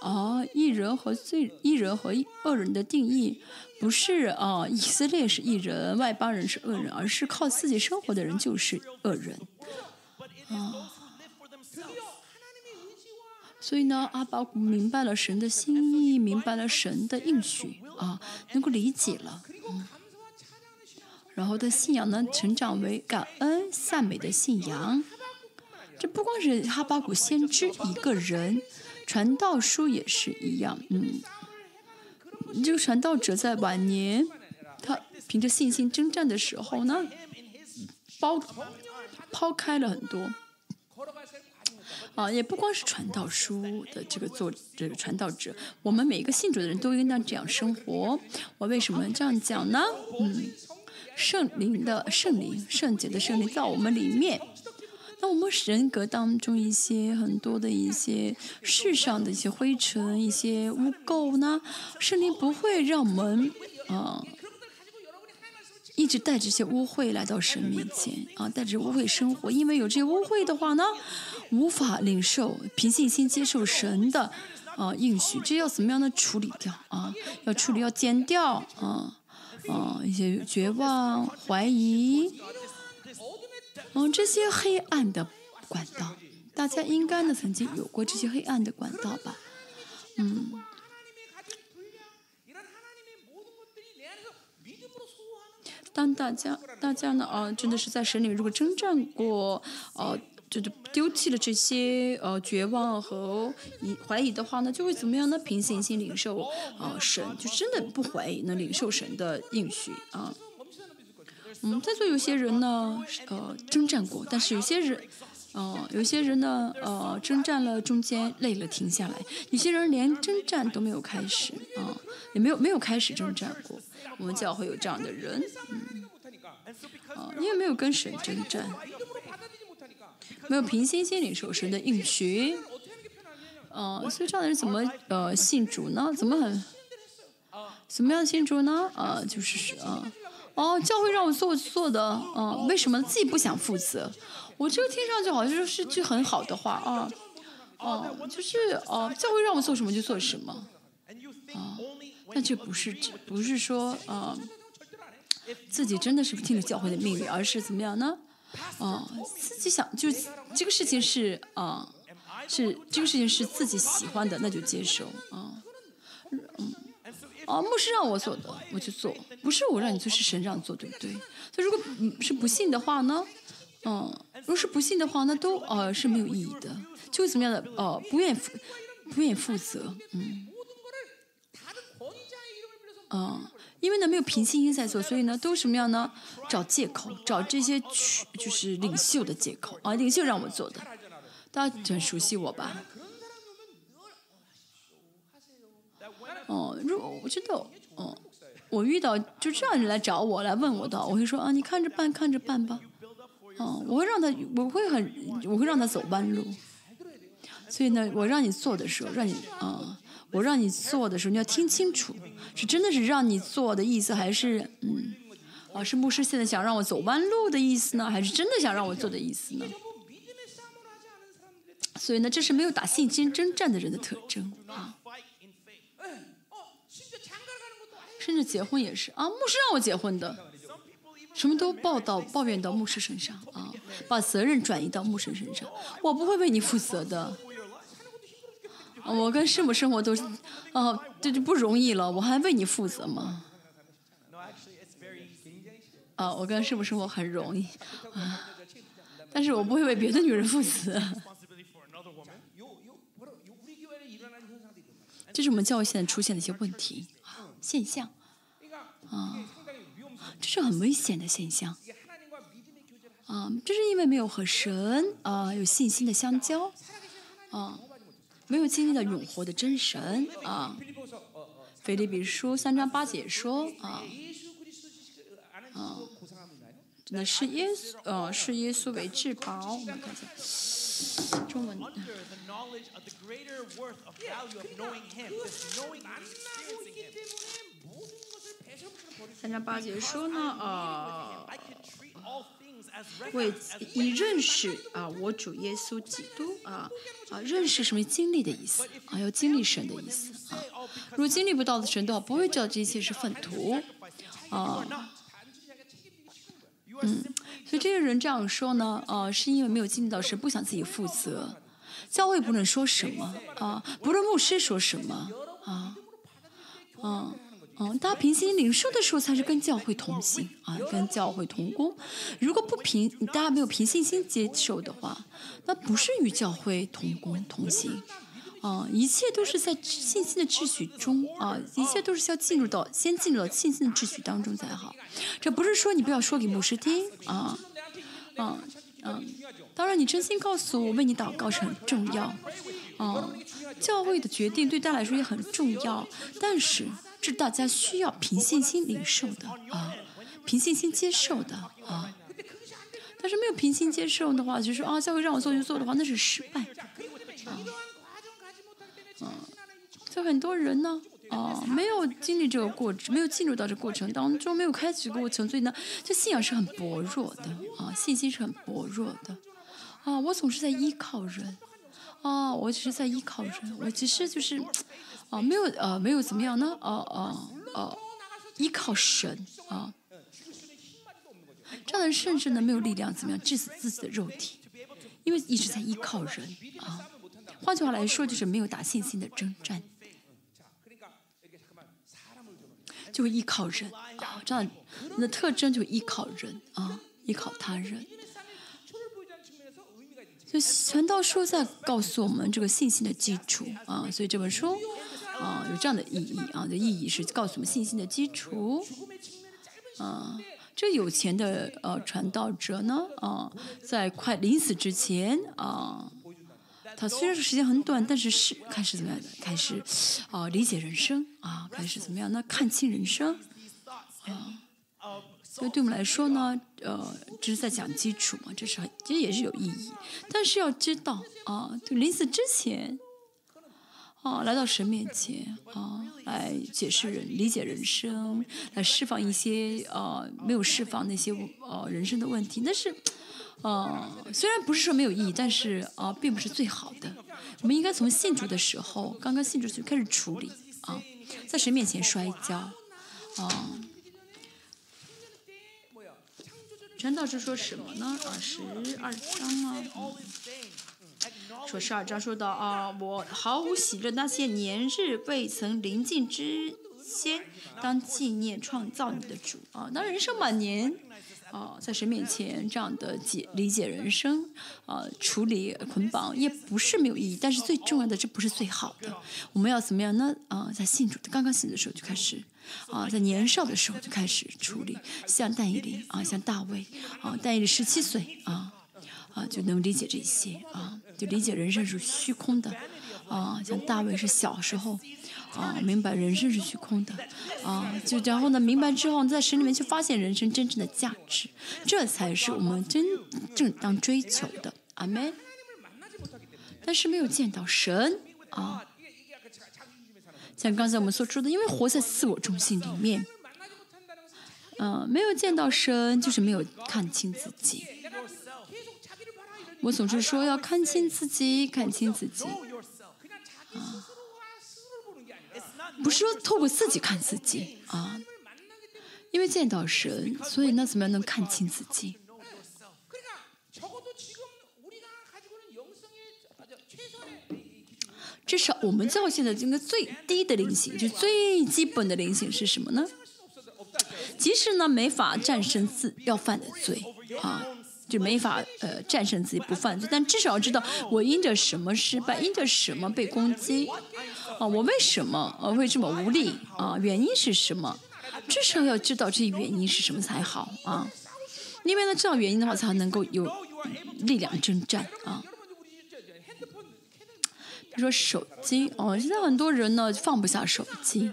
哦艺人和罪艺人和恶人的定义不是啊以色列是艺人外邦人是恶人而是靠自己生活的人就是恶人。啊所以呢阿巴古明白了神的心意明白了神的应许啊能够理解了嗯。然后的信仰呢成长为感恩赞美的信仰。这不光是哈巴古先知一个人传道书也是一样。嗯，这个传道者在晚年，他凭着信心征战的时候呢，抛抛开了很多。啊，也不光是传道书的这个作这个传道者，我们每一个信主的人都应当这样生活。我为什么这样讲呢？嗯，圣灵的圣灵，圣洁的圣灵在我们里面。那我们人格当中一些很多的一些世上的一些灰尘、一些污垢呢，圣灵不会让我们啊。一直带着些污秽来到神面前啊，带着污秽生活，因为有这些污秽的话呢，无法领受凭信心接受神的啊应许，这要怎么样的处理掉啊？要处理，要剪掉啊啊一些绝望、怀疑，嗯，这些黑暗的管道，大家应该呢曾经有过这些黑暗的管道吧？嗯。当大家大家呢啊，真的是在神里面如果征战过，呃，就是丢弃了这些呃绝望和疑怀疑的话呢，就会怎么样呢？平行心领受啊神，就真的不怀疑，能领受神的应许啊。嗯，在座有些人呢，呃，征战过，但是有些人，呃，有些人呢，呃，征战了中间累了停下来，有些人连征战都没有开始啊，也没有没有开始征战过。我们教会有这样的人，嗯，啊，因为没有跟神征战，没有平心心领受神的应许，啊，所以这样的人怎么呃信主呢？怎么很怎么样信主呢？啊，就是啊，哦，教会让我做做的，啊，为什么自己不想负责？我这个听上去好像就是句很好的话啊，哦，就是哦，教会让我做什么就做什么，啊。那这不是，不是说啊，自己真的是听了教会的命令，而是怎么样呢？啊，自己想就这个事情是啊，是这个事情是自己喜欢的，那就接受啊。嗯，啊，牧师让我做的，我就做；不是我让你做，是神让你做，对不对？所以如果是不信的话呢，嗯，如果是不信的话，那都呃是没有意义的，就会怎么样的呃不愿负不愿意负责，嗯。嗯，因为呢没有凭信心在做，所以呢都什么样呢？找借口，找这些去就是领袖的借口啊，领袖让我做的，大家很熟悉我吧？哦，如果我知道，哦，我遇到就这样人来找我来问我的，我会说啊，你看着办，看着办吧。哦，我会让他，我会很，我会让他走弯路。所以呢，我让你做的时候，让你啊。我让你做的时候，你要听清楚，是真的是让你做的意思，还是嗯，啊，是牧师现在想让我走弯路的意思呢，还是真的想让我做的意思呢？所以呢，这是没有打信心征战的人的特征啊。甚至结婚也是啊，牧师让我结婚的，什么都报到抱怨到牧师身上啊，把责任转移到牧师身上，我不会为你负责的。我跟师母生活都是，哦，这就不容易了。我还为你负责吗？啊，我跟师母生活很容易，啊，但是我不会为别的女人负责。这是我们教育现在出现的一些问题现象，啊，这是很危险的现象，啊，这是因为没有和神啊有信心的相交，啊。没有经历到永活的真神啊！腓立比书三章八节说啊啊，那是耶稣呃是耶稣为至宝。我们看一下中文。三章八节说呢啊。为以认识啊，我主耶稣基督啊啊，认识什么经历的意思啊？要经历神的意思啊。如果经历不到的神的话，不会知道这一切是粪土啊。嗯，所以这些人这样说呢，啊，是因为没有经历到神，不想自己负责。教会不能说什么啊，不论牧师说什么啊，嗯嗯，大家平心领受的时候，才是跟教会同行啊，跟教会同工。如果不平，大家没有凭信心接受的话，那不是与教会同工同行。啊，一切都是在信心的秩序中啊，一切都是要进入到先进入到信心的秩序当中才好。这不是说你不要说给牧师听啊，啊，嗯，当然你真心告诉我为你祷告是很重要，啊，教会的决定对大家来说也很重要，但是这大家需要凭信心领受的啊，凭信心接受的啊，但是没有凭心接受的话，就是啊，教会让我做就做的话，那是失败啊嗯。就很多人呢，啊，没有经历这个过程，没有进入到这过程当中，没有开启过程，所以呢，这信仰是很薄弱的，啊，信心是很薄弱的，啊，我总是在依靠人，啊，我只是在依靠人，我只是就是，啊，没有呃，没有怎么样呢，啊啊啊，依靠神，啊，这样的人甚至呢没有力量怎么样？治死自己的肉体，因为一直在依靠人，啊，换句话来说就是没有打信心的征战。就依靠人啊，这样你的特征就依靠人啊，依靠他人。就传道书在告诉我们这个信心的基础啊，所以这本书啊有这样的意义啊，的意义是告诉我们信心的基础啊。这有钱的呃传道者呢啊，在快临死之前啊。他虽然说时间很短，但是是开始怎么样的？开始，啊，理解人生啊，开始怎么样？那看清人生啊。所以对我们来说呢，呃，这是在讲基础嘛，这是其实也是有意义。但是要知道啊，就临死之前，啊，来到神面前啊，来解释人、理解人生，来释放一些呃没有释放那些呃人生的问题，但是。呃，虽然不是说没有意义，但是啊，并不是最好的。我们应该从信主的时候，刚刚信主就开始处理啊，在神面前摔跤啊。陈道士说什么呢？啊，十二章吗？说十二章说到啊，我毫无喜乐，那些年日未曾临近之先，当纪念创造你的主啊。当人生晚年。啊，在神面前这样的解理解人生，啊，处理捆绑也不是没有意义，但是最重要的这不是最好的。我们要怎么样呢？啊，在信主刚刚信的时候就开始，啊，在年少的时候就开始处理，像但以理啊，像大卫啊，但以理十七岁啊，啊就能理解这些啊，就理解人生是虚空的，啊，像大卫是小时候。啊，明白人生是虚空的，啊，就然后呢，明白之后，在神里面去发现人生真正的价值，这才是我们真正当追求的。阿门。但是没有见到神啊，像刚才我们所说的，因为活在自我中心里面，嗯，没有见到神，就是没有看清自己。我总是说要看清自己，看清自己。啊不是说透过自己看自己啊，因为见到神，所以那怎么样能看清自己？至少我们教现在这个最低的灵性，就最基本的灵性是什么呢？即使呢没法战胜自要犯的罪啊，就没法呃战胜自己不犯罪，但至少要知道我因着什么失败，因着什么被攻击。啊，我为什么呃会这么无力啊？原因是什么？至少要知道这些原因是什么才好啊！因为呢，知道原因的话，才能够有力量征战啊。比如说手机哦，现在很多人呢放不下手机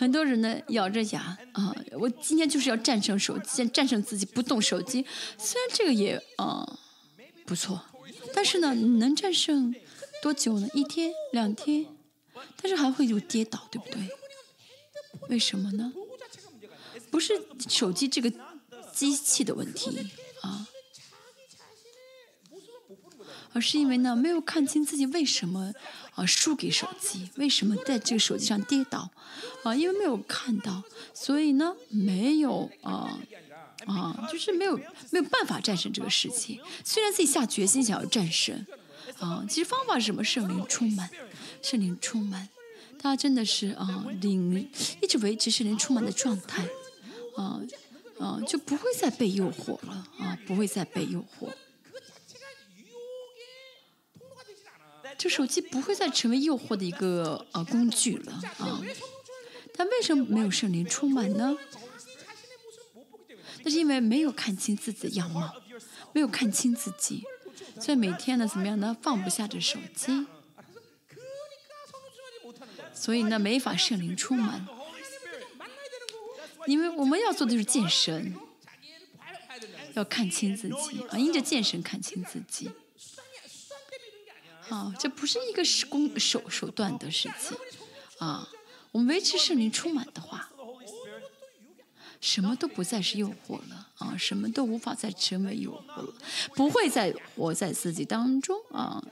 很多人呢咬着牙啊，我今天就是要战胜手机，战胜自己不动手机。虽然这个也啊不错。但是呢，你能战胜多久呢？一天、两天，但是还会有跌倒，对不对？为什么呢？不是手机这个机器的问题啊，而是因为呢，没有看清自己为什么啊输给手机，为什么在这个手机上跌倒啊？因为没有看到，所以呢，没有啊啊，就是没有没有办法战胜这个世界。虽然自己下决心想要战胜，啊，其实方法是什么？圣灵充满，圣灵充满，他真的是啊，灵一直维持圣灵充满的状态，啊啊，就不会再被诱惑了啊，不会再被诱惑。这手机不会再成为诱惑的一个呃工具了啊。但为什么没有圣灵充满呢？那是因为没有看清自己的样貌，没有看清自己，所以每天呢，怎么样呢？放不下这手机。所以呢，没法圣灵充满。因为我们要做的是健身，要看清自己，啊，因着健身看清自己。啊这不是一个手工手手段的事情啊我们维持圣灵充满的话什么都不再是诱惑了啊什么都无法再成为诱惑了不会再活在自己当中啊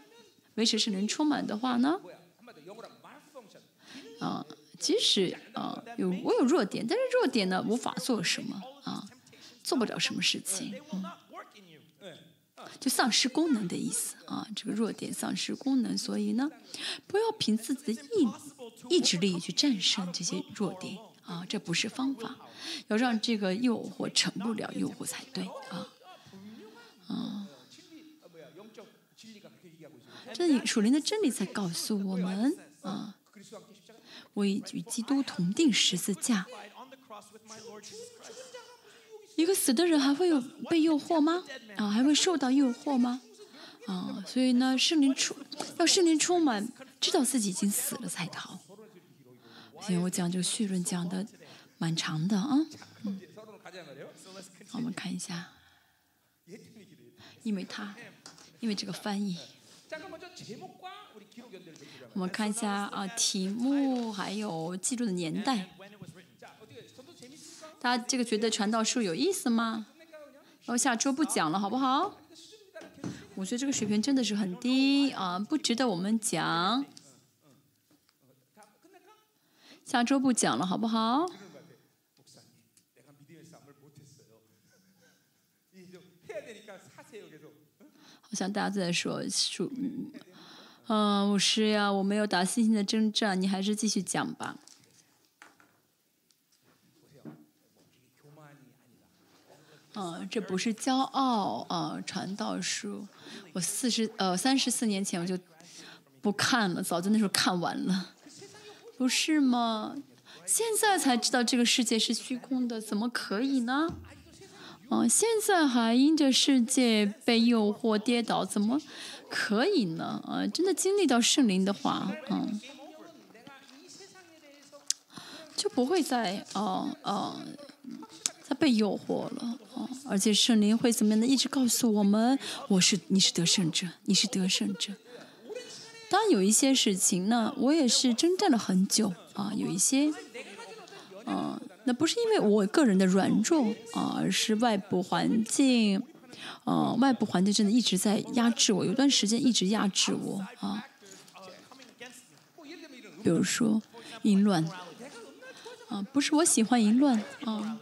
维持圣灵充满的话呢？啊即使啊有我有弱点但是弱点呢无法做什么啊做不了什么事情嗯。就丧失功能的意思啊这个弱点丧失功能所以呢不要凭自己的意意志力去战胜这些弱点啊这不是方法要让这个诱惑成不了诱惑才对啊。啊这里属灵的真理在告诉我们啊我已与基督同定十字架。一个死的人还会有被诱惑吗？啊，还会受到诱惑吗？啊，所以呢，圣灵出，要圣灵充满，知道自己已经死了才逃。行，我讲这个序论讲的蛮长的啊，嗯，我们看一下，因为他，因为这个翻译，我们看一下啊，题目还有记录的年代。大家这个觉得传道术有意思吗？然后下周不讲了好不好？我觉得这个水平真的是很低啊不值得我们讲。下周不讲了好不好？好像大家都在说数嗯我是呀我没有打信心的征战你还是继续讲吧。嗯这不是骄傲啊传道书。我四十呃三十四年前我就不看了早在那时候看完了。不是吗？现在才知道这个世界是虚空的怎么可以呢？嗯现在还因着世界被诱惑跌倒怎么可以呢？啊真的经历到圣灵的话嗯。就不会再嗯嗯他被诱惑了啊而且圣灵会怎么样的一直告诉我们我是你是得胜者你是得胜者。当然有一些事情那我也是征战了很久啊有一些啊那不是因为我个人的软弱啊而是外部环境啊外部环境真的一直在压制我有段时间一直压制我啊。比如说淫乱啊不是我喜欢淫乱啊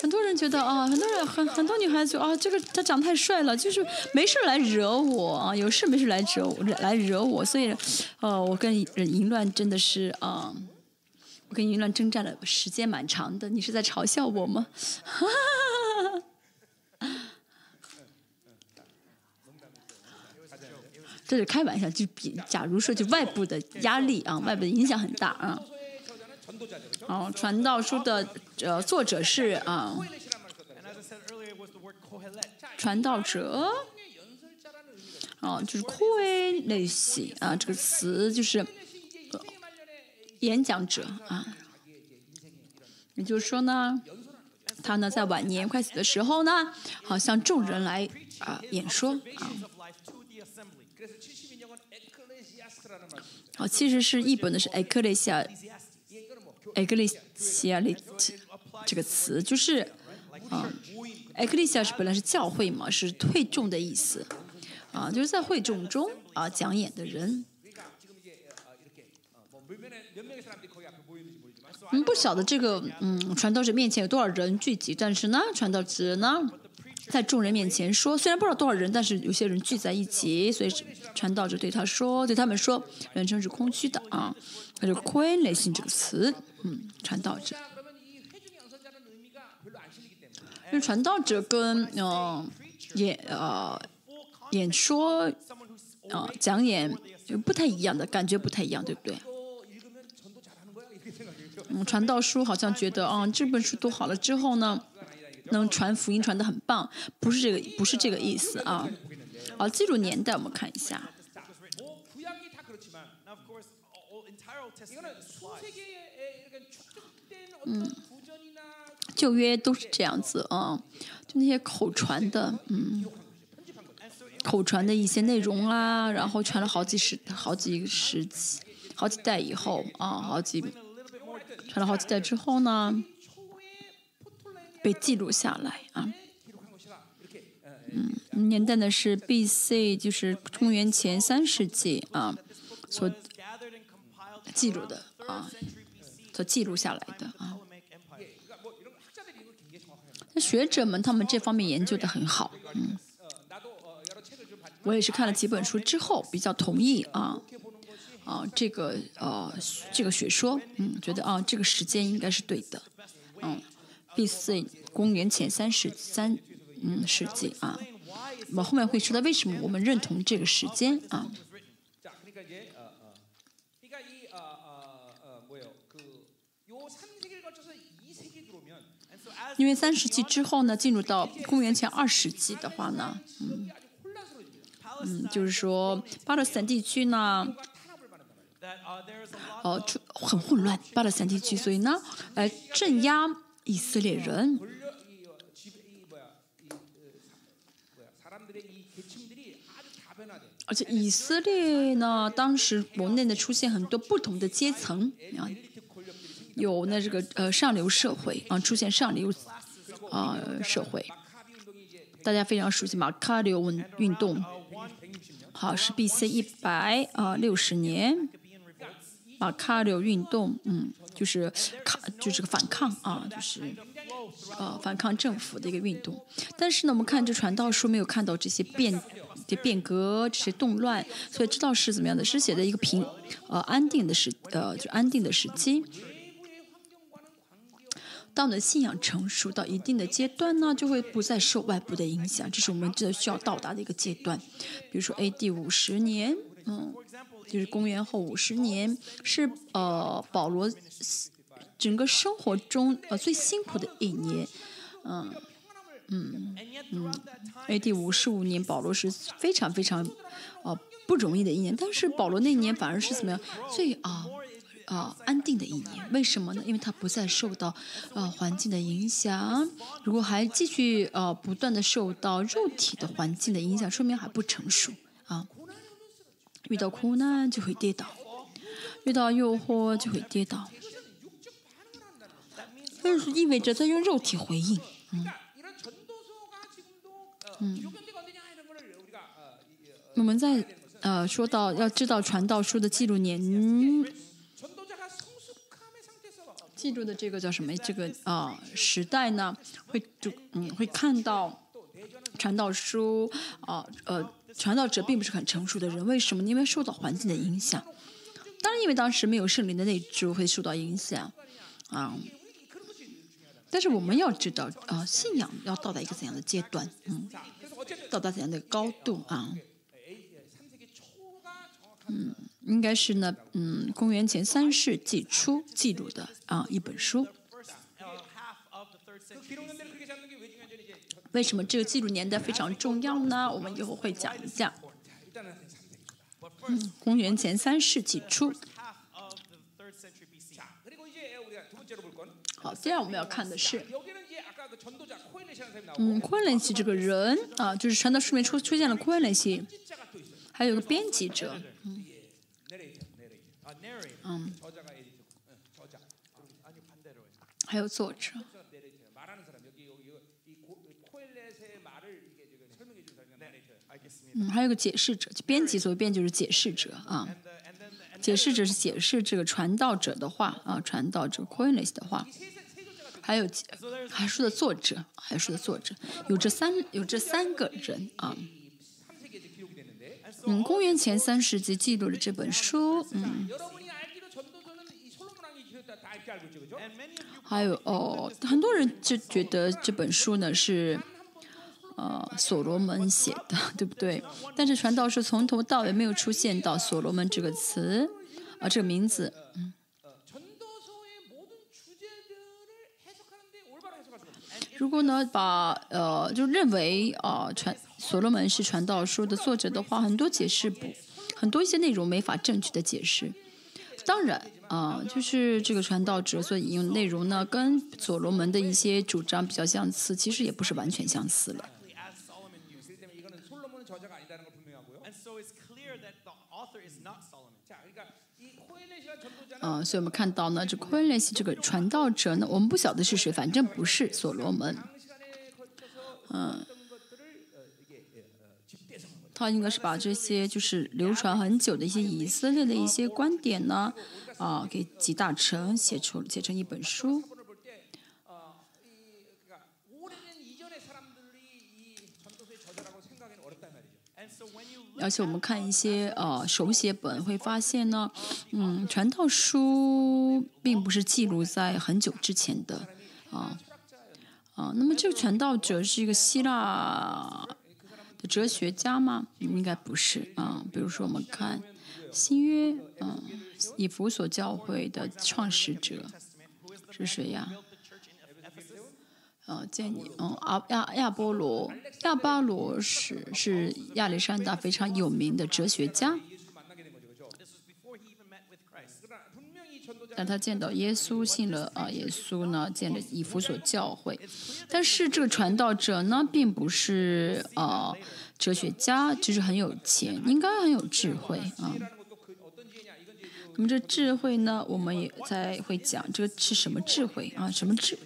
很多人觉得啊，很多人很很多女孩子啊，这个他长太帅了，就是没事来惹我啊，有事没事来惹我来惹我，所以，呃，我跟淫乱真的是啊，我跟淫乱征战了时间蛮长的。你是在嘲笑我吗？这是开玩笑，就比假如说就外部的压力啊，外部的影响很大啊。好传道书的呃作者是啊传道者？哦就是 queen 类型啊这个词就是演讲者啊。也就是说呢他呢在晚年快死的时候呢好向众人来啊演说啊。好其实是译本的是 accuracy Ecclesiality 这个词就是，啊，ecclesias 本来是教会嘛，是会众的意思，啊，就是在会众中，啊，讲演的人，我们不晓得这个嗯传道者面前有多少人聚集，但是呢，传道者呢？在众人面前说，虽然不知道多少人，但是有些人聚在一起，所以传道者对他说，对他们说，人生是空虚的啊，他就“空”类型这个词，嗯，传道者，因为传道者跟嗯演呃演说啊讲演不太一样的感觉，不太一样，对不对？嗯，传道书好像觉得啊，这本书读好了之后呢。能传福音传的很棒不是这个不是这个意思啊。好记住年代我们看一下。嗯旧约都是这样子啊就那些口传的嗯。口传的一些内容啊然后传了好几十好几十几好几代以后啊好几传了好几代之后呢被记录下来啊。嗯年代呢是 bc 就是公元前三世纪啊所记录的啊所记录下来的啊。那学者们他们这方面研究的很好嗯。我也是看了几本书之后比较同意啊啊这个呃这个学说嗯觉得啊这个时间应该是对的嗯 bc 公元前三十三嗯世纪啊。我们后面会说到为什么我们认同这个时间啊。因为三世纪之后呢进入到公元前二世纪的话呢嗯嗯就是说巴勒斯坦地区呢呃很混乱巴勒斯坦地区。所以呢呃镇压以色列人。而且以色列呢当时国内呢出现很多不同的阶层啊有那这个呃上流社会啊出现上流啊社会。大家非常熟悉马卡里文运动。好是 bc 一百啊六十年。马卡流运动，嗯，就是抗就是个反抗啊，就是呃反抗政府的一个运动。但是呢，我们看这传道书没有看到这些变。这变革，这些动乱，所以知道是怎么样的，是写的一个平，呃，安定的时，呃，就安定的时期。当我们的信仰成熟到一定的阶段呢，就会不再受外部的影响，这是我们真的需要到达的一个阶段。比如说 A.D. 五十年，嗯，就是公元后五十年，是呃保罗整个生活中呃最辛苦的一年，嗯 And yet, throughout that time, A.D. 五十五年，保罗是非常非常呃不容易的一年，但是保罗那年反而是怎么样最啊啊、安定的一年？为什么呢？因为他不再受到呃环境的影响，如果还继续呃不断的受到肉体的环境的影响，说明还不成熟啊。遇到苦难就会跌倒，遇到诱惑就会跌倒，这是意味着在用肉体回应。嗯，嗯，我们在呃说到要知道传道书的记录年，记录的这个叫什么？这个啊时代呢，会就嗯会看到传道书啊呃。传道者并不是很成熟的人为什么？因为受到环境的影响。当然因为当时没有圣灵的那种会受到影响啊。但是我们要知道啊信仰要到达一个怎样的阶段？嗯到达怎样的高度？啊。嗯应该是呢嗯公元前三世纪初记录的啊一本书。为什么这个记录年代非常重要呢？我们以后会讲一下。嗯，公元前三世纪初。好，接下来我们要看的是，嗯，昆仑西这个人啊，就是传到书里面出出现了昆仑西，还有个编辑者，嗯，嗯，还有作者。嗯，还有个解释者，就编辑所谓编就是解释者啊。解释者是解释这个传道者的话啊，传道者 coinless 的话，还有还书的作者，还书的作者，有这三有这三个人啊。嗯，公元前三世纪记录了这本书，嗯，还有哦，很多人就觉得这本书呢是。呃，所罗门写的 对不对？但是传道是从头到尾没有出现到“所罗门”这个词，啊，这个名字。如果呢，把呃，就认为啊，传所罗门是传道书的作者的话，很多解释不，很多一些内容没法正确的解释。当然啊，就是这个传道者所引用内容呢，跟所罗门的一些主张比较相似，其实也不是完全相似了。so it's clear that the author is not Solomon. 嗯，所以我们看到呢，这昆列西这个传道者呢，我们不晓得是谁，反正不是所罗门。嗯，他应该是把这些就是流传很久的一些以色列的一些观点呢，啊，给集大成写出写成一本书。而且我们看一些呃手写本，会发现呢，嗯，传道书并不是记录在很久之前的啊啊。那么这个传道者是一个希腊的哲学家吗？应该不是啊。比如说我们看新约，嗯、以弗所教会的创始者是谁呀？啊，见你。嗯，阿亚亚波罗亚巴罗是是亚历山大非常有名的哲学家。但他见到耶稣，信了啊，耶稣呢，见了以弗所教会。但是这个传道者呢，并不是啊，哲学家，就是很有钱，应该很有智慧啊。那么这智慧呢，我们也在会讲这个是什么智慧啊？什么智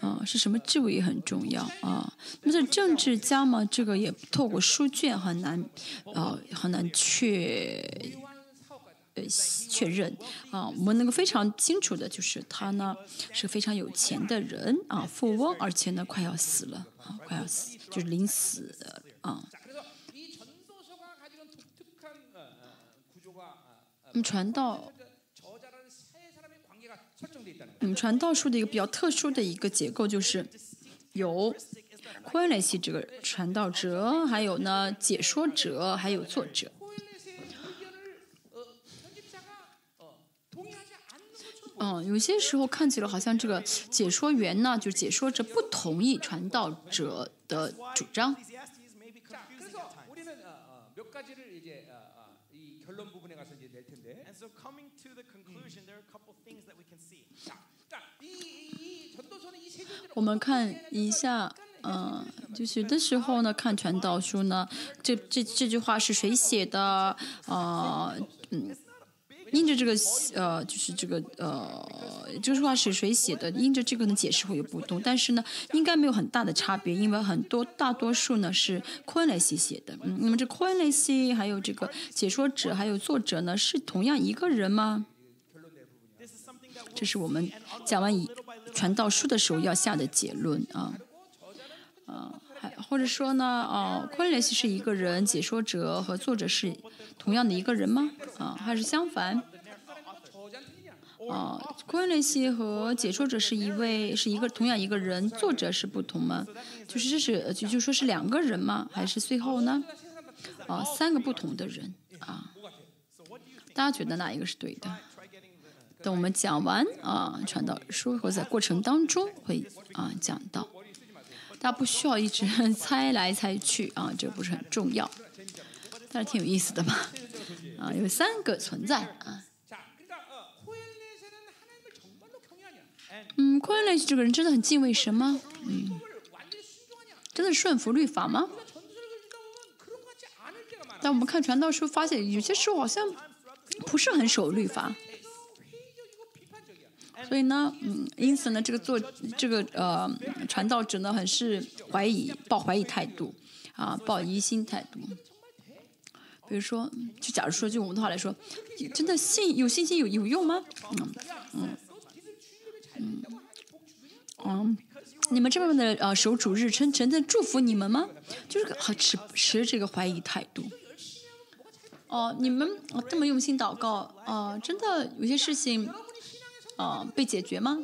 啊？是什么智慧也很重要啊。那么这政治家嘛，这个也透过书卷很难啊，很难确呃确认啊。我们能够非常清楚的就是他呢是非常有钱的人啊，富翁，而且呢快要死了啊，快要死，就是临死啊。어, 那么传道。 그 저자라는 세 사람의 관계가 설정돼 있다는 거예요. 嗯，传道书的一个比较特殊的一个结构就是有 q u i n l e s 这个传道者，还有呢解说者，还有作者。 코엘렛의 의견을 어, 편집자가 어, 동의하지 않는 것처럼 嗯，有些时候看起来好像这个解说员呢，就是解说者不同意传道者的主张。 我们看一下，嗯、就是的时候呢，看传道书呢，这这这句话是谁写的？呃，嗯，因着这个呃，就是这个呃，这句话是谁写的？因着这个呢，解释会有不同，但是呢，应该没有很大的差别，因为很多大多数呢是昆雷西写的。嗯，那么这昆雷西还有这个解说者还有作者呢，是同样一个人吗？这是我们讲完以传道书的时候要下的结论啊，啊，还或者说呢，哦、啊，昆雷西是一个人，解说者和作者是同样的一个人吗？啊，还是相反？啊，昆雷西和解说者是一位是一个同样一个人，作者是不同吗？就是这是就就说是两个人吗？还是最后呢？啊，三个不同的人啊，大家觉得哪一个是对的？等我们讲完啊，传道书或者在过程当中会啊讲到，大家不需要一直 猜来猜去啊，这不是很重要，但是挺有意思的嘛，啊，有三个存在啊。嗯，库恩雷这个人真的很敬畏神吗？嗯，真的顺服律法吗？但我们看传道书，发现有些时候好像不是很守律法。所以呢，嗯，因此呢，这个做这个呃传道者呢，很是怀疑，抱怀疑态度，啊，抱疑心态度。比如说，就假如说，就我们的话来说，真的信有信心有有用吗？嗯嗯嗯嗯，你们这边的呃守主日，真真的祝福你们吗？就是个持持这个怀疑态度。哦，你们哦这么用心祷告，哦，真的有些事情，啊、呃、被解决吗？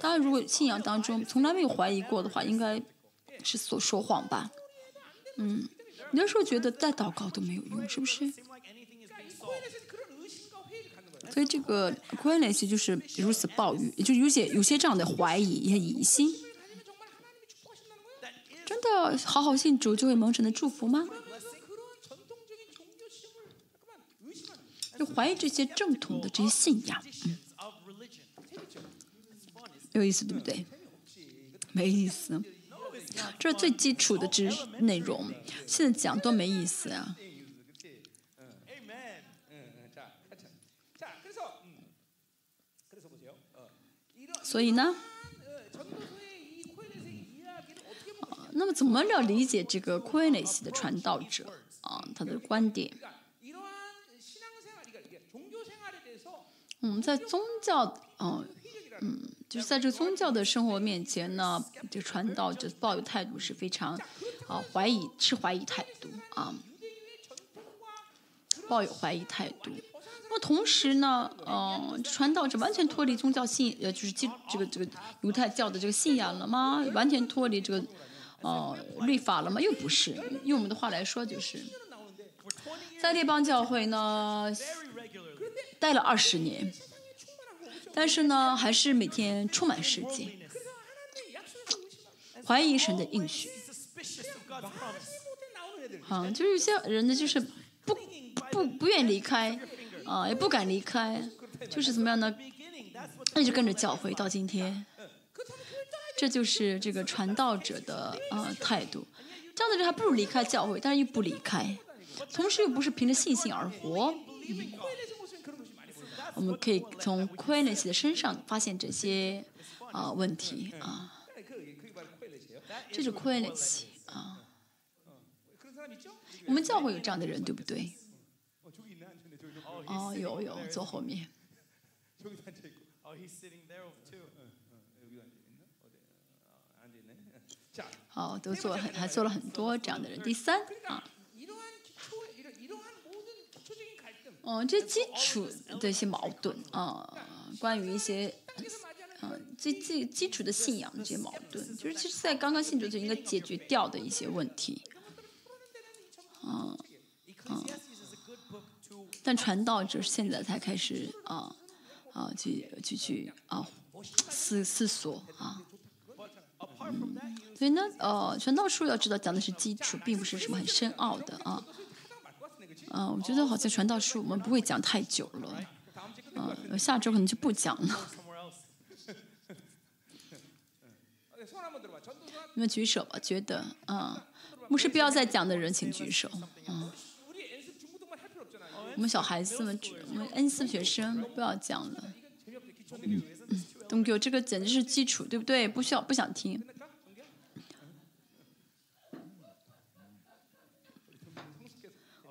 当然，如果信仰当中从来没有怀疑过的话，应该是所说谎吧。嗯，你那时候觉得再祷告都没有用，是不是？所以这个关联性就是如此暴雨，就有些有些这样的怀疑、也疑心。真的好好信主就会蒙神的祝福吗？就怀疑这些正统的这些信仰。嗯、有意思对不对？没意思，这是最基础的知识内容，现在讲多没意思啊！所以呢？那么怎么要理解这个库恩雷西的传道者啊？他的观点？嗯在宗教嗯嗯就是在这个宗教的生活面前呢就传道就抱有态度是非常啊怀疑是怀疑态度啊抱有怀疑态度。那么同时呢嗯传道这完全脱离宗教信呃就是基这个这个犹太教的这个信仰了吗？完全脱离这个呃律法了吗？又不是用我们的话来说就是。在列邦教会呢待了二十年，但是呢，还是每天充满世界，怀疑神的应许。好，就是有些人呢，就是不不不愿离开，啊，也不敢离开，就是怎么样呢？那就跟着教会到今天，这就是这个传道者的啊态度。这样的人还不如离开教会，但是又不离开，同时又不是凭着信心而活。我们可以从 q u e n e s 的身上发现这些啊、问题啊。这是 q u e n e s 啊。我们教会有这样的人，对不对？哦，有有，坐后面。好，都做，还做了很多这样的人。第三啊。哦，这基础的一些矛盾啊，关于一些，嗯，最最基础的信仰这些矛盾，就是其实在刚刚信主就应该解决掉的一些问题，啊啊，但传道者现在才开始啊啊去去去啊思思索啊，所以呢，呃，传道书要知道讲的是基础，并不是什么很深奥的啊。嗯，我觉得好像传道书我们不会讲太久了，嗯，下周可能就不讲了。你们举手吧，觉得啊，牧师不要再讲的人请举手，嗯。我们小孩子们，我们恩四学生不要讲了。嗯，Don't go，这个简直是基础，对不对？不需要，不想听。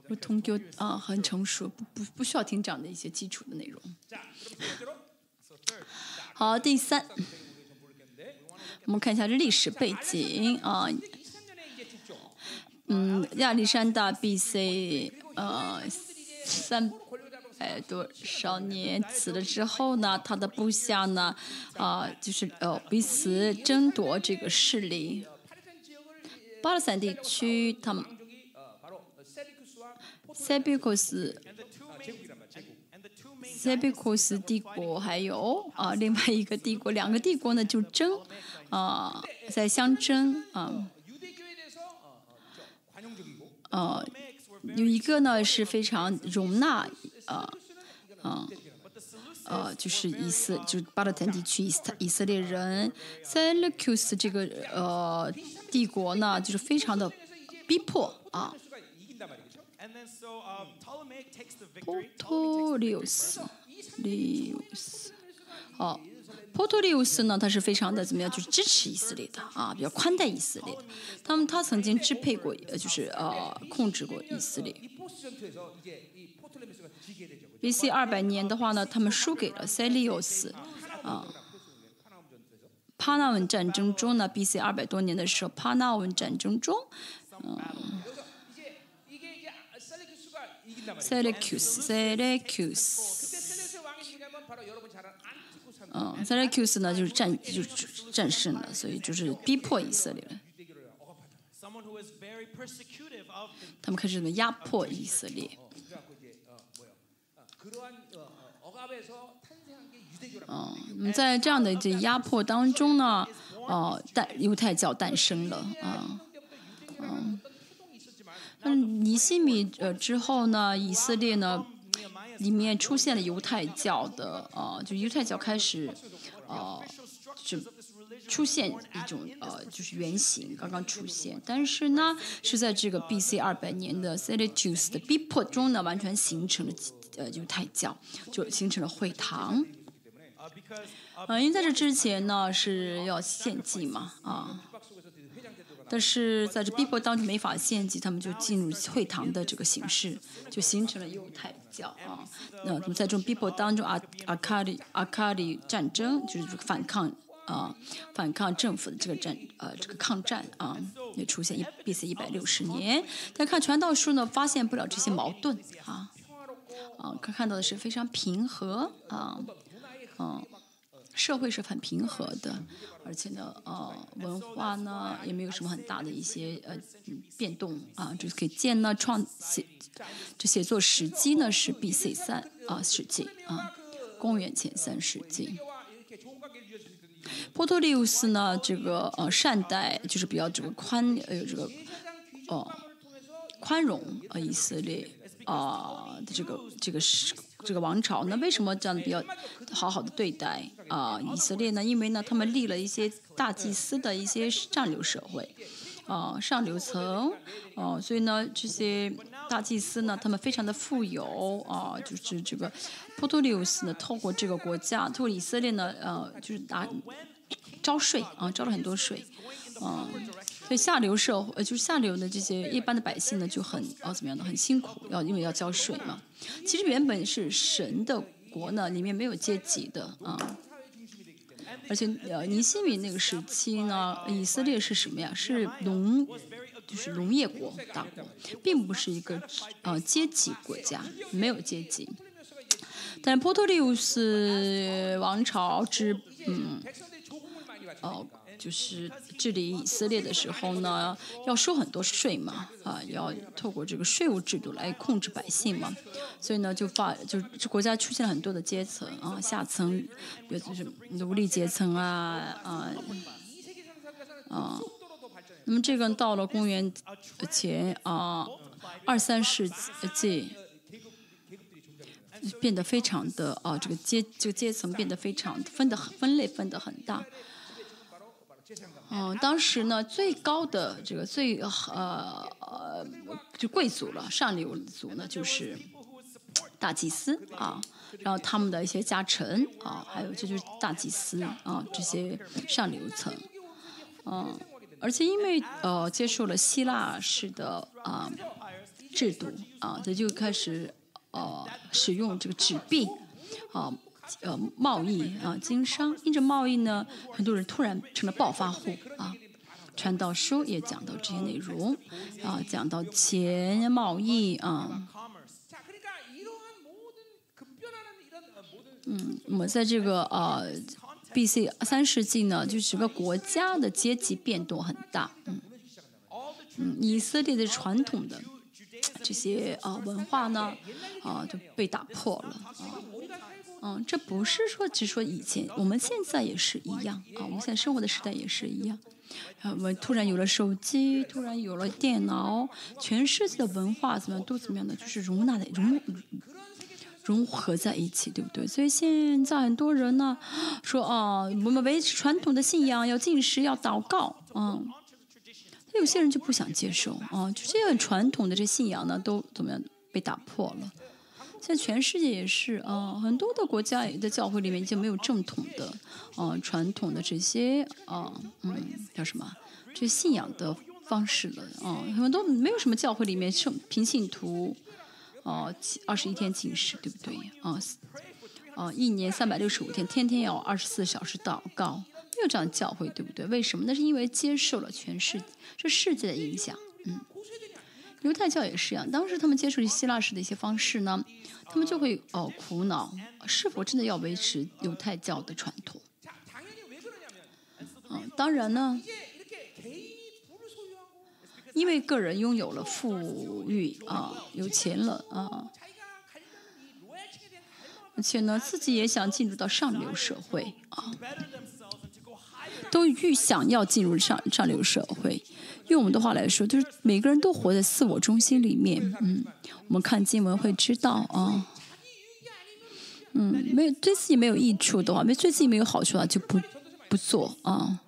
不通就啊，很成熟，不不不需要听这样的一些基础的内容。好，第三，我们看一下这历史背景啊。嗯，亚历山大 BC 呃，三，哎，多少年死了之后呢？他的部下呢？啊，就是呃，彼此争夺这个势力。巴勒斯坦地区，他们。塞比克斯，塞比克斯帝国还有啊，另外一个帝国，两个帝国呢就争啊，在相争啊。啊，有一个呢是非常容纳啊啊呃，就是以色，就是巴勒斯坦地区以色以色列人。塞勒库斯这个呃帝国呢，就是非常的逼迫啊。Potolios，好，Potolios 呢，他是非常的怎么样，就是支持以色列的啊，比较宽待以色列的。他们他曾经支配过，呃就是呃控制过以色列。BC 二百年的话呢，他们输给了 Seleus 啊。Parnav 战争中呢，BC 二百多年的时候，Parnav 战争中，嗯。셀레큐스가 이긴단 말이에요. 塞勒 큐斯，塞勒 큐 斯， 그때 셀레스 왕이 누구냐면 바로 여러분 잘 아는 안티쿠스 한 嗯，塞勒 큐斯呢就是战就是战胜了，所以就是逼迫以色列人， Someone who is very persecutive of the 他们开始怎么压迫以色列。 그래갖고 이제 어 뭐야 어, 그러한 어, 어, 억압에서 탄생한 게 유대교란 嗯，那么在这样的这压迫当中呢，呃，诞犹太教诞生了啊。嗯， 那尼西米呃之后呢，以色列呢里面出现了犹太教的呃，就犹太教开始呃就出现一种呃就是原型刚刚出现，但是呢是在这个 B.C. 二百年的 s e l e t u s 的逼迫中呢，完全形成了呃犹太教，就形成了会堂。啊，因为在这之前呢是要献祭嘛，啊，但是在这逼迫当中没法献祭，他们就进入会堂的这个形式，就形成了犹太教啊。那么在这种逼迫当中，阿阿卡里阿卡里战争就是反抗啊，反抗政府的这个战呃这个抗战啊，也出现一 B.C. 一百六十年。但看传道书呢，发现不了这些矛盾啊，啊，看看到的是非常平和啊，嗯。社会是很平和的，而且呢，呃，文化呢也没有什么很大的一些呃变动啊，就是给建呢创写，这写作时机呢是 B.C. 三啊世纪啊，公元前三世纪。波托利乌斯呢，这个呃善待就是比较这个宽呃这个呃宽容呃以色列啊的、这个这个是。这个王朝，那为什么这样比较好好的对待啊、以色列呢？因为呢，他们立了一些大祭司的一些上流社会。啊、上流层，哦、所以呢，这些大祭司呢，他们非常的富有啊、就是这个波托利乌斯呢，透过这个国家，透过以色列呢，呃，就是拿招税啊，招了很多税，啊、所以下流社会，呃，就是下流的这些一般的百姓呢，就很哦怎么样呢，很辛苦，要因为要交税嘛。其实原本是神的国呢，里面没有阶级的啊。而且呃，尼西米那个时期呢，以色列是什么呀？是农，就是农业国大国，并不是一个呃阶级国家，没有阶级。但是波托利乌斯王朝之嗯哦就是治理以色列的时候呢要收很多税嘛啊要透过这个税务制度来控制百姓嘛。所以呢就发就国家出现了很多的阶层啊下层比如就是奴隶阶层啊啊啊。那么这个到了公元前啊二三世纪呃变得非常的啊这个阶这个阶层变得非常分的分类分的很大嗯，当时呢，最高的这个最呃呃就贵族了，上流族呢就是大祭司啊，然后他们的一些家臣啊，还有这就是大祭司啊这些上流层，嗯，而且因为呃接受了希腊式的啊制度啊，这就开始呃使用这个纸币啊。呃，贸易啊，经商，因着贸易呢，很多人突然成了暴发户啊。传道书也讲到这些内容啊，讲到钱、贸易啊。嗯，那么在这个呃，BC 三世纪呢，就整个国家的阶级变动很大，嗯，嗯，以色列的传统的这些啊文化呢，啊就被打破了啊。嗯，这不是说只说以前，我们现在也是一样啊，我们现在生活的时代也是一样。啊，我们突然有了手机，突然有了电脑，全世界的文化怎么样都怎么样的，就是容纳的融融合在一起，对不对？所以现在很多人呢说啊，我们维持传统的信仰，要进食，要祷告，嗯。有些人就不想接受啊，就这些传统的这信仰呢，都怎么样被打破了？现在全世界也是啊、很多的国家的教会里面已经没有正统的啊、传统的这些啊、嗯叫什么这信仰的方式了啊、很多没有什么教会里面圣平信徒哦二十一天禁食对不对啊？哦，一年三百六十五天，天天要二十四小时祷告，没有这样的教会，对不对？为什么？那是因为接受了全世这世界的影响。嗯，犹太教也是一样当时他们接触希腊式的一些方式呢他们就会哦苦恼是否真的要维持犹太教的传统？嗯当然呢因为个人拥有了富裕啊有钱了啊而且呢自己也想进入到上流社会啊都预想要进入上上流社会用我们的话来说，就是每个人都活在自我中心里面。嗯，我们看经文会知道啊。嗯，没有对自己没有益处的话，没对自己没有好处的话，就不不做啊。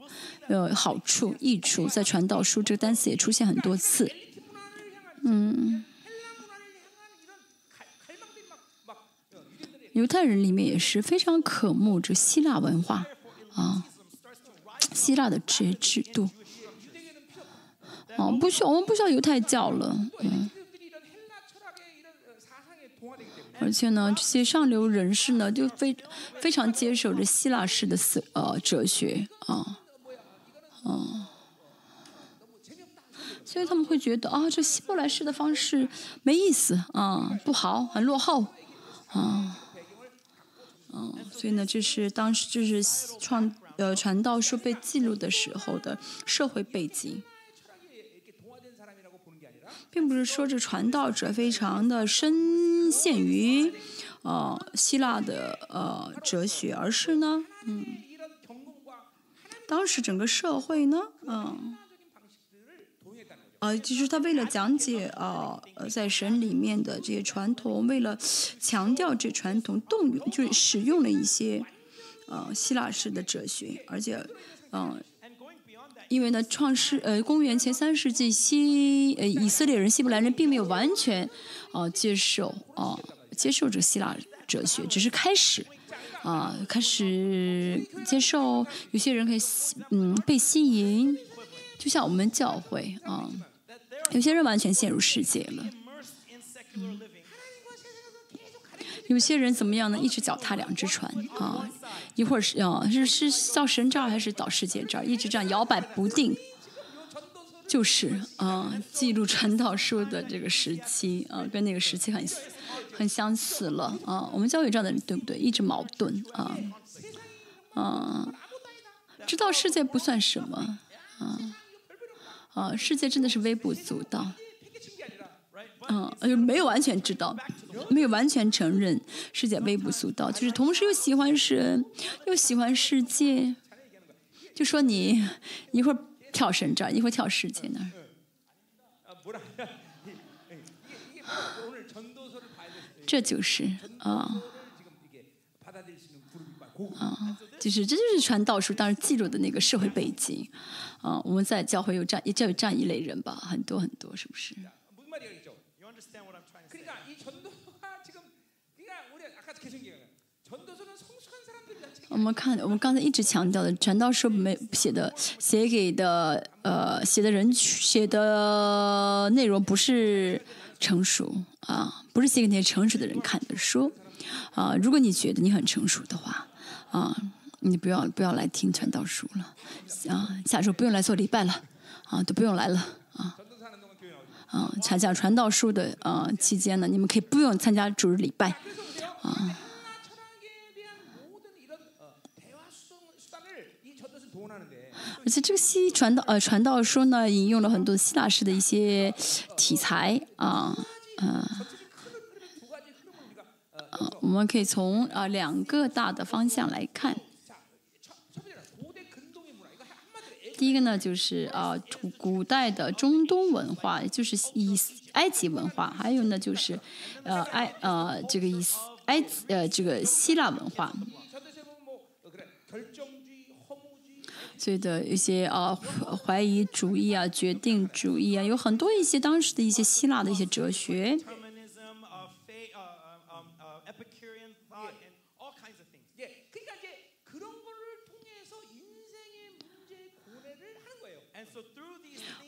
呃，好处、益处，在传道书这个单词也出现很多次。嗯，犹太人里面也是非常渴慕这希腊文化啊，希腊的这制度。哦，不需要，我们不需要犹太教了。嗯。而且呢，这些上流人士呢，就非非常接受着希腊式的思呃哲学啊，啊。所以他们会觉得啊，这希伯来式的方式没意思啊，不好，很落后啊。嗯，所以呢，这是当时就是创呃传道书被记录的时候的社会背景。并不是说这传道者非常的深陷于，呃，希腊的呃哲学，而是呢，嗯，当时整个社会呢，嗯，呃，就是他为了讲解啊呃在神里面的这些传统，为了强调这传统，动用就是使用了一些呃希腊式的哲学，而且，嗯。因为呢，创世呃，公元前三世纪西呃以色列人、希伯来人并没有完全呃接受啊、接受这希腊哲学，只是开始啊、开始接受，有些人可以嗯被吸引，就像我们教会啊、有些人完全陷入世界了，immersed in secular living. 有些人怎么样呢？一直脚踏两只船啊，一会儿是啊是是到神这儿还是到世界这儿，一直这样摇摆不定。就是啊，记录传道书的这个时期啊，跟那个时期很很相似了啊。我们教育这样的人对不对？一直矛盾啊啊，知道世界不算什么啊啊，世界真的是微不足道。嗯，没有完全知道，没有完全承认世界微不足道，就是同时又喜欢神，又喜欢世界，就说你一会儿跳神这儿，一会儿跳世界那儿，这就是啊，啊，就是这就是传道书当时记录的那个社会背景，啊，我们在教会有这样这样一类人吧，很多很多，是不是？我们看，我们刚才一直强调的，传道书没写的，写给的呃写的人写的内容不是成熟啊，不是写给那些成熟的人看的书啊。如果你觉得你很成熟的话啊，你不要不要来听传道书了啊，下周不用来做礼拜了啊，都不用来了啊啊，参加传道书的啊期间呢，你们可以不用参加主日礼拜啊。而且这个西传道呃传道书呢，引用了很多希腊式的一些题材啊，嗯，我们可以从啊两个大的方向来看。第一个呢，就是啊古古代的中东文化，就是以埃及文化；还有呢，就是呃埃呃这个以埃及呃这个希腊文化。所以的一些啊怀疑主义啊决定主义啊，有很多一些当时的一些希腊的一些哲学。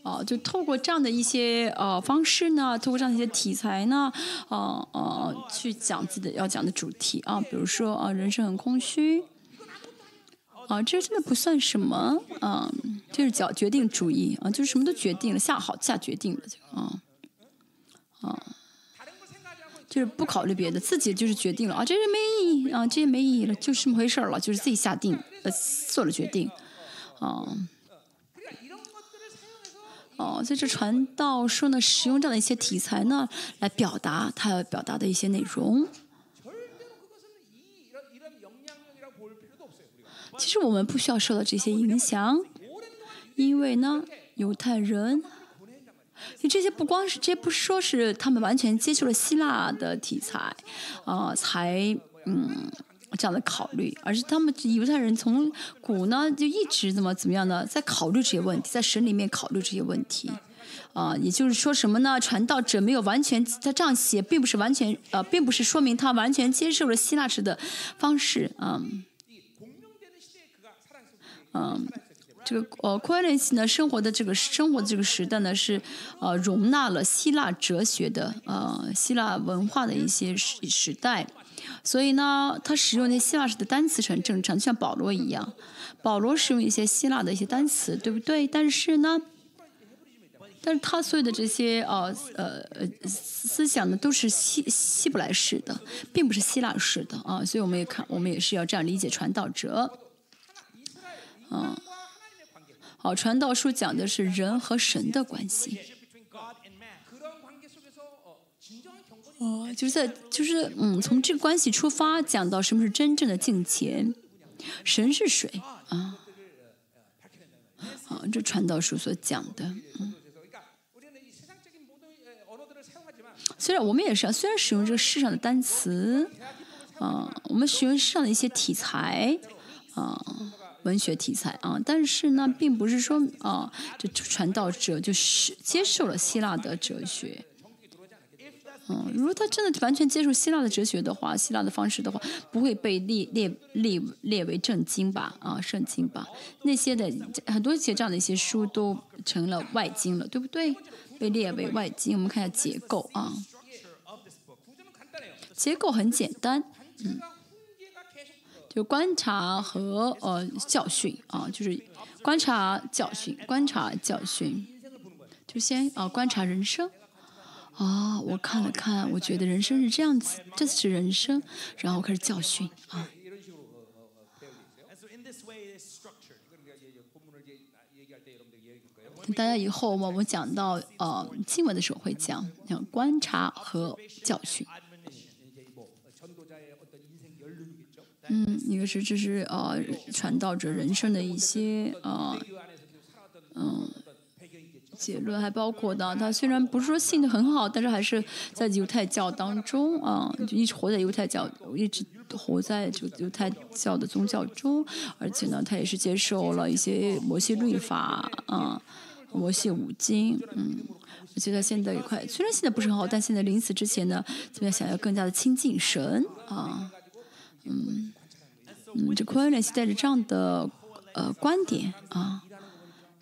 啊，就透过这样的一些呃方式呢，透过这样的一些题材呢，呃呃去讲自己的要讲的主题啊，比如说啊人生很空虚。啊这真的不算什么啊就是叫决定主义啊就是什么都决定了下好下决定了就啊啊就是不考虑别的自己就是决定了啊这些没意义啊这些没意义了就是这么回事了就是自己下定呃做了决定啊。哦在这传道说呢使用这样的一些题材呢来表达他要表达的一些内容。其实我们不需要受到这些影响，因为呢，犹太人，你这些不光是，这不说是他们完全接受了希腊的题材，啊、才嗯这样的考虑，而是他们犹太人从古呢就一直怎么怎么样呢，在考虑这些问题，在神里面考虑这些问题。啊、也就是说什么呢？传道者没有完全，他这样写，并不是完全，呃，并不是说明他完全接受了希腊式的方式，嗯、嗯，这个呃 quality 呢，生活的这个生活的这个时代呢，是呃容纳了希腊哲学的呃希腊文化的一些时时代，所以呢，他使用那希腊式的单词是很正常，就像保罗一样。保罗使用一些希腊的一些单词，对不对？但是呢，但是他所有的这些呃呃呃思想呢，都是希希伯来式的，并不是希腊式的啊，所以我们也看，我们也是要这样理解传道者。嗯，好，传道书讲的是人和神的关系。哦，就是在，就是嗯，从这个关系出发，讲到什么是真正的境界。神是谁？啊，啊，这传道书所讲的。嗯，虽然我们也是，虽然使用这个世上的单词，啊，我们使用世上的一些题材，啊。文学题材啊。但是呢并不是说啊这传道者就是接受了希腊的哲学。嗯如果他真的完全接受希腊的哲学的话希腊的方式的话不会被列列列列为正经吧啊圣经吧。那些的很多写这样的一些书都成了外经了对不对？被列为外经我们看一下结构啊。结构很简单嗯。就观察和呃教训啊，就是观察教训，观察教训，就先啊观察人生，啊我看了看，我觉得人生是这样子，这是人生，然后开始教训啊。大家以后我们讲到呃经文的时候会讲，讲观察和教训。嗯，一个是，这是呃，传道者人生的一些呃，嗯，结论还包括呢。他虽然不是说信的很好，但是还是在犹太教当中啊，就一直活在犹太教，一直活在就犹太教的宗教中。而且呢，他也是接受了一些摩西律法啊，摩西五经。嗯，我觉得现在也快，虽然现在不是很好，但现在临死之前呢，就要想要更加的亲近神啊。嗯，嗯，这昆兰西带着这样的呃观点啊，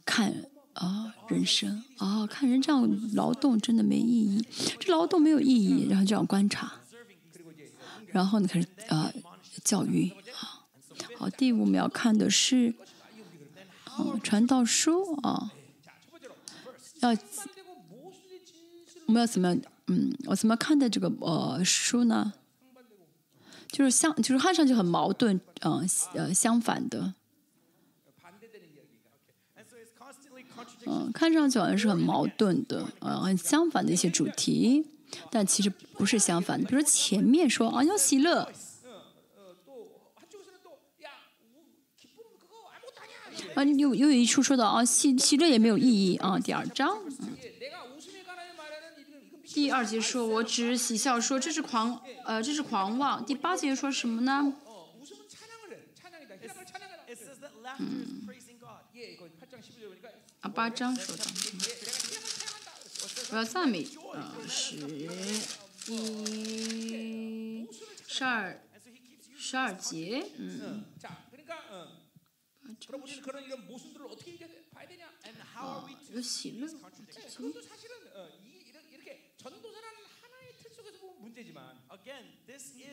看啊人生啊，看人这样劳动真的没意义，这劳动没有意义，然后这样观察，然后呢开始啊教育啊，好，第五秒看的是，嗯，传道书啊，要我们要怎么样，嗯，我怎么看待这个呃书呢？就是相，就是看上去很矛盾，嗯呃相反的。嗯，看上去好像是很矛盾的，呃很相反的一些主题，但其实不是相反的。比如说前面说啊要喜乐，啊又又有一处说到啊喜喜乐也没有意义啊，第二章。第二节说，我只喜笑说，这是狂，呃，这是狂妄。第八节说什么呢？嗯，啊，八章说的，我要赞美，呃，十一十二十二节，嗯，啊，有喜乐，怎么？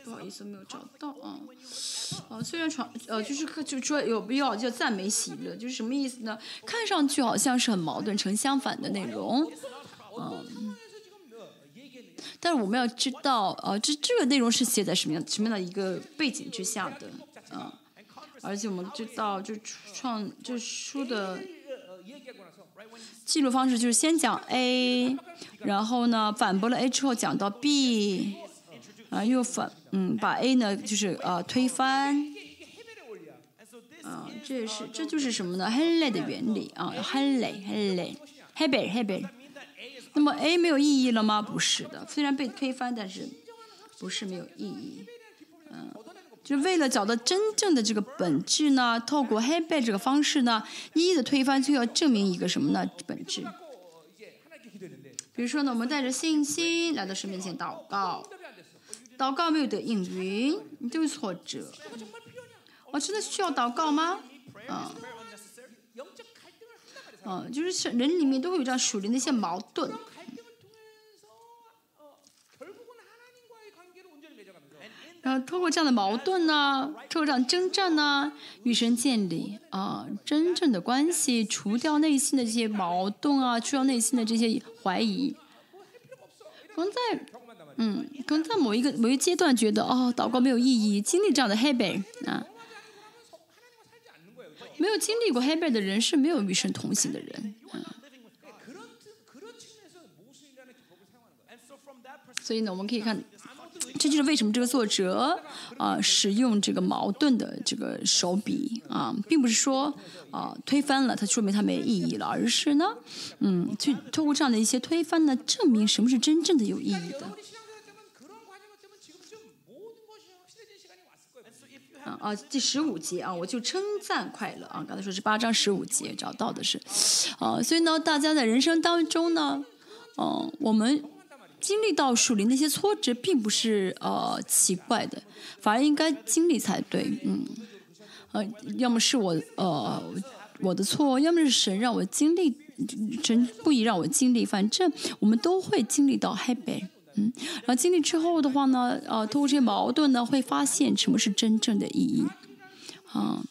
不好意思没有找到啊。哦虽然传呃就是可就说有必要就赞美喜乐就是什么意思呢？看上去好像是很矛盾成相反的内容。嗯。但是我们要知道呃这这个内容是写在什么样什么样的一个背景之下的。嗯。而且我们知道就创就书的记录方式就是先讲 a 然后呢反驳了 a 之后讲到 b 啊，又反嗯把 A 呢就是啊推翻。啊，这是这就是什么呢 h e l 的原理啊 h e l l h e l l h e b e r h e b e r 那么 A 没有意义了吗？不是的，虽然被推翻，但是不是没有意义。嗯，就为了找到真正的这个本质呢，透过 h e b e r 这个方式呢，一一的推翻，就要证明一个什么呢？本质。比如说呢，我们带着信心来到神面前祷告。祷告没有得应允，你就是挫折。我真的需要祷告吗？嗯，嗯，就是人里面都会有这样属于那些矛盾。然后通过这样的矛盾呢，通过这样争战呢，与神建立啊真正的关系，除掉内心的这些矛盾啊，除掉内心的这些怀疑。我们在。嗯可能在某一个某一阶段觉得哦祷告没有意义经历这样的黑背啊。没有经历过黑背的人是没有与神同行的人啊。所以呢我们可以看这就是为什么这个作者啊使用这个矛盾的这个手笔啊。并不是说啊推翻了它说明它没意义了而是呢嗯去通过这样的一些推翻呢证明什么是真正的有意义的。啊，第十五节啊，我就称赞快乐啊。刚才说是八章十五节找到的是，啊，所以呢，大家在人生当中呢，嗯、我们经历到树林那些挫折，并不是呃奇怪的，反而应该经历才对，嗯，呃，要么是我呃我的错，要么是神让我经历，神故意让我经历，反正我们都会经历到 happy。嗯，然后经历之后的话呢，呃，通过这些矛盾呢，会发现什么是真正的意义，啊。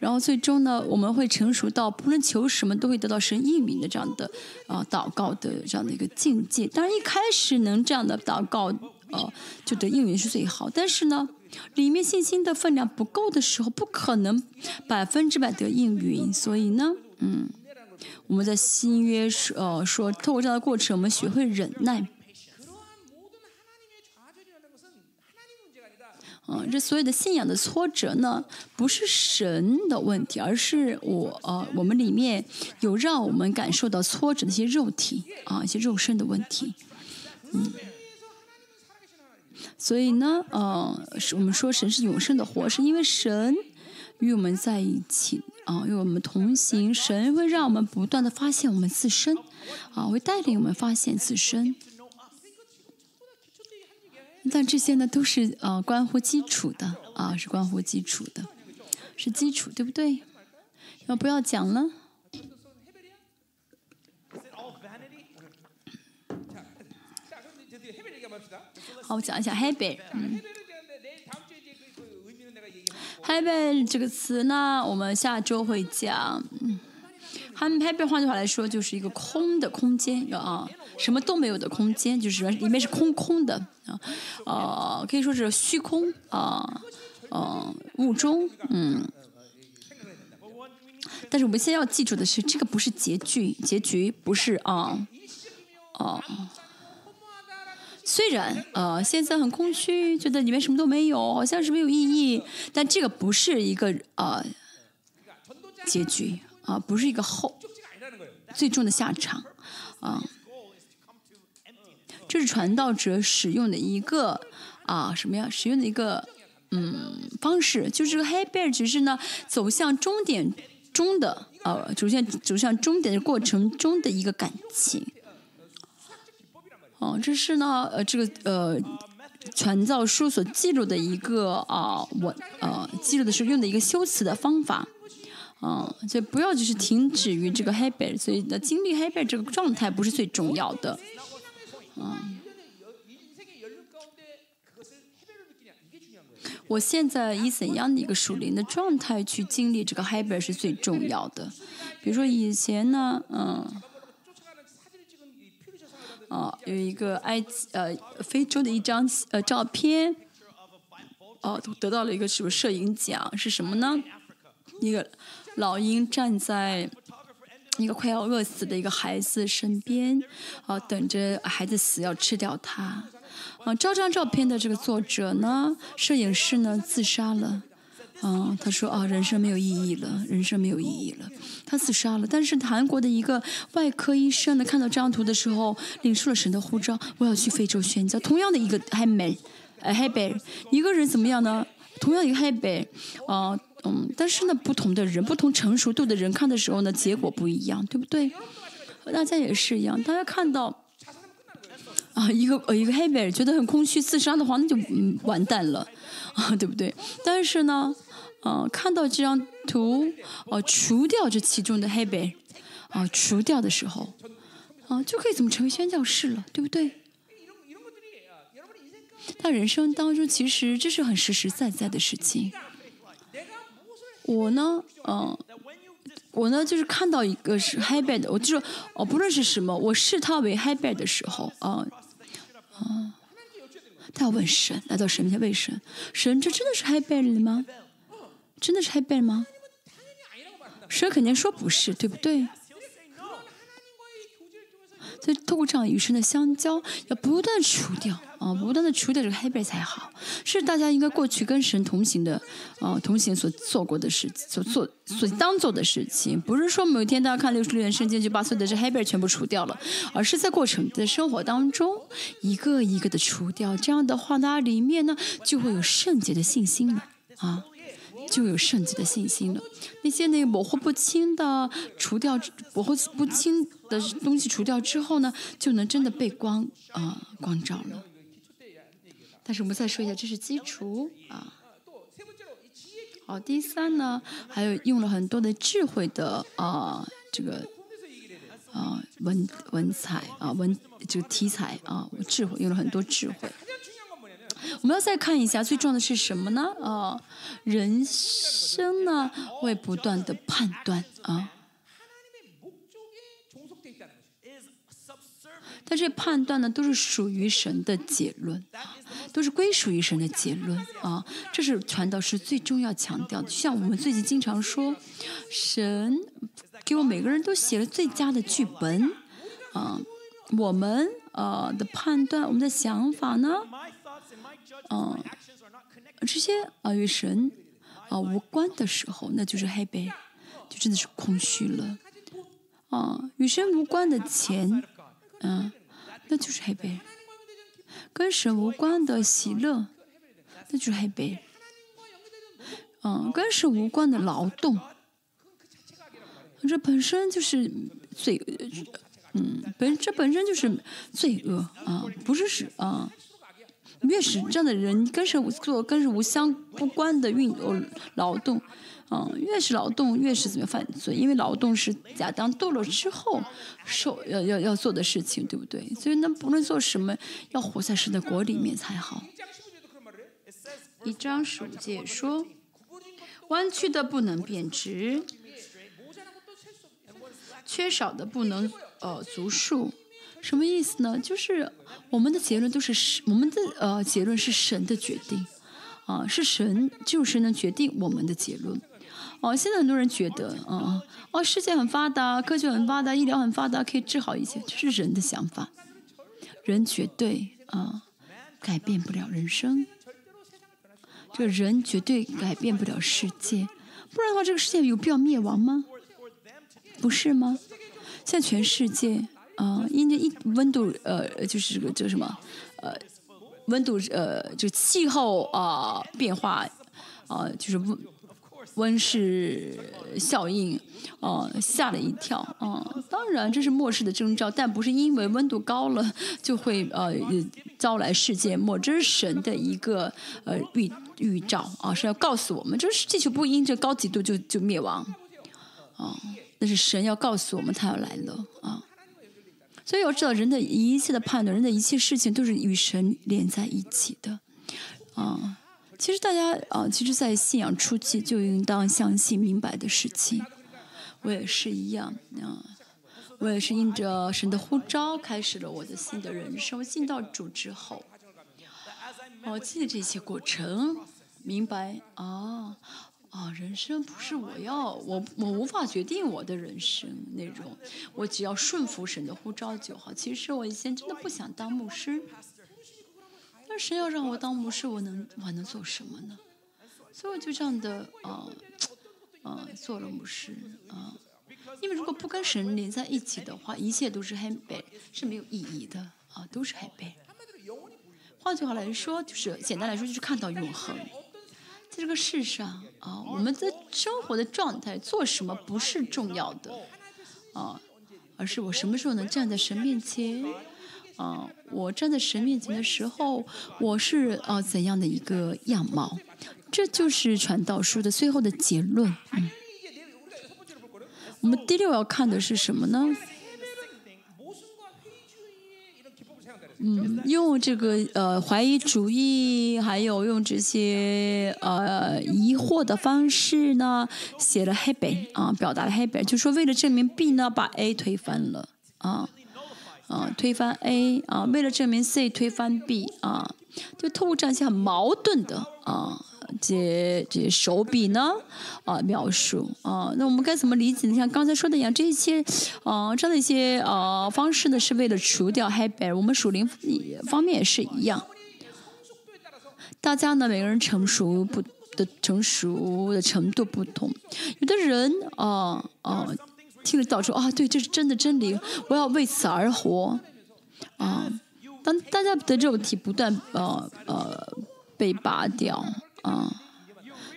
然后最终呢，我们会成熟到不论求什么都会得到神应允的这样的啊、祷告的这样的一个境界。当然一开始能这样的祷告，呃，就得应允是最好。但是呢，里面信心的分量不够的时候，不可能百分之百得应允。所以呢，嗯，我们在新约说呃说透过这样的过程我们学会忍耐。嗯这所有的信仰的挫折呢不是神的问题而是我呃我们里面有让我们感受到挫折的一些肉体啊一些肉身的问题。嗯所以呢呃我们说神是永生的活是因为神与我们在一起啊，因为我们同行，神会让我们不断的发现我们自身，啊，会带领我们发现自身。但这些呢，都是呃关乎基础的，啊，是关乎基础的，是基础，对不对？要不要讲了？好，我讲一下 habit 嗯。Happy 这个词呢，我们下周会讲。嗯，Happy 换句话来说就是一个空的空间啊，什么都没有的空间，就是里面是空空的啊，呃，可以说是虚空啊，呃，雾中，嗯。但是我们先要记住的是，这个不是结局，结局不是啊，哦、啊。虽然呃现在很空虚觉得里面什么都没有好像是没有意义。但这个不是一个呃结局啊不是一个后最终的下场啊这是传道者使用的一个啊什么呀使用的一个嗯方式就是黑贝尔只是呢走向终点中的呃走向走向终点的过程中的一个感情。啊，这是呢，呃，这个呃，传教书所记录的一个啊，我呃记录的时候用的一个修辞的方法，嗯，所以不要就是停止于这个 habit，所以呢，经历 habit 这个状态不是最重要的，嗯。我现在以怎样的一个属灵的状态去经历这个 h y b r 是最重要的。比如说以前呢，嗯，啊，有一个埃及呃非洲的一张呃照片，哦、得到了一个什么摄影奖是什么呢？一个老鹰站在一个快要饿死的一个孩子身边，啊、等着孩子死要吃掉它。啊，这张照片的这个作者呢，摄影师呢自杀了。啊，他说啊，人生没有意义了，人生没有意义了，他自杀了。但是韩国的一个外科医生呢，看到这张图的时候，领受了神的呼召，我要去非洲宣教。同样的一个 h a b e 呃 h a b e 一个人怎么样呢？同样一个 h a b e 啊，嗯，但是呢，不同的人，不同成熟度的人看的时候呢，结果不一样，对不对？大家也是一样，大家看到。啊，一个呃一个黑贝觉得很空虚自杀的话，那就嗯完蛋了，啊，对不对？但是呢，啊，看到这张图，哦，除掉这其中的黑白，哦，除掉的时候，啊，就可以怎么成为宣教士了，对不对？他人生当中其实这是很实实在在的事情。我呢，嗯，我呢就是看到一个是黑白的，我就哦，不论是什么，我视他为黑白的时候，啊，啊，他要问神，来到神面前问神，神，这真的是黑白的吗？真的是 h i b e 吗？神肯定说不是，对不对？所以透过这样与神的相交，要不断除掉啊，不断的除掉这个黑背才好。是大家应该过去跟神同行的啊，同行所做过的事，所做所当做的事情，不是说某一天大家看六十六年圣经就把所有的这黑背全部除掉了，而是在过程的生活当中一个一个的除掉。这样的话，大家里面呢就会有圣洁的信心了啊。就有圣洁的信心了。那些那个模糊不清的除掉模糊不清的东西除掉之后呢就能真的被光啊光照了。但是我们再说一下这是基础啊。好第三呢还有用了很多的智慧的啊这个啊文文采啊文这个题材啊智慧用了很多智慧。我们要再看一下，最重要的是什么呢？啊，人生呢，会不断的判断啊。但是判断呢，都是属于神的结论，都是归属于神的结论啊。这是传道士最重要强调的。像我们最近经常说，神给我每个人都写了最佳的剧本啊。我们呃的判断，我们的想法呢。嗯这些啊与神啊无关的时候，那就是黑白，就真的是空虚了。啊，与神无关的钱，嗯、那就是黑白；跟神无关的喜乐，那就是黑白。嗯、跟神无关的劳动，这本身就是罪，嗯，本这本身就是罪恶啊，不是是啊。越是这样的人，跟谁做跟神无相不关的运呃劳动，嗯，越是劳动越是怎么犯罪？因为劳动是亚当堕落之后受要要要做的事情，对不对？所以那不论做什么，要活在神的国里面才好。一张十界说，弯曲的不能变直，缺少的不能呃足数。什么意思呢？就是我们的结论都是神，我们的呃结论是神的决定，啊、是神就是能决定我们的结论。哦，现在很多人觉得，嗯、哦，世界很发达，科学很发达，医疗很发达，可以治好一切，这是人的想法。人绝对啊、改变不了人生，这人绝对改变不了世界，不然的话，这个世界有必要灭亡吗？不是吗？现在全世界啊、因着一温度呃，就是这个叫什么呃，温度呃，就气候啊、变化啊、就是温温室效应啊、吓了一跳啊、当然这是末世的征兆，但不是因为温度高了就会呃招来世界末，这是神的一个呃预预兆啊，是要告诉我们，这是地球不会因这高几度就就灭亡。啊，那是神要告诉我们他要来了啊。所以要知道，人的一切的判断，人的一切事情都是与神连在一起的啊。其实大家啊，其实，在信仰初期就应当相信明白的事情。我也是一样啊，我也是应着神的呼召，开始了我的新的人生。信到主之后，我经历这些过程，明白啊。啊，人生不是我要我我无法决定我的人生那种，我只要顺服神的呼召就好。其实我以前真的不想当牧师，但神要让我当牧师，我能我还能做什么呢？所以我就这样的啊啊做了牧师啊。因为如果不跟神连在一起的话，一切都是黑白，是没有意义的啊，都是黑白。换句话来说，就是简单来说，就是看到永恒。在这个世上啊，我们的生活的状态，做什么不是重要的啊，而是我什么时候能站在神面前啊？我站在神面前的时候，我是啊怎样的一个样貌？这就是传道书的最后的结论。嗯，我们第六要看的是什么呢？嗯，用这个呃怀疑主义，还有用这些呃疑惑的方式呢，写了黑白啊，表达了黑白，就说为了证明 B 呢，把 A 推翻了啊啊，推翻 A 啊，为了证明 C 推翻 B 啊，就透过这样一些很矛盾的啊。这这些手笔呢？啊，描述啊，那我们该怎么理解？你像刚才说的一样，这一些啊，这样的一些啊方式呢，是为了除掉黑白。我们属灵方面也是一样。大家呢，每个人成熟不的成熟的程度不同。有的人啊啊，听了道说啊，对，这是真的真理，我要为此而活啊。当大家的肉体不断呃呃被拔掉。啊，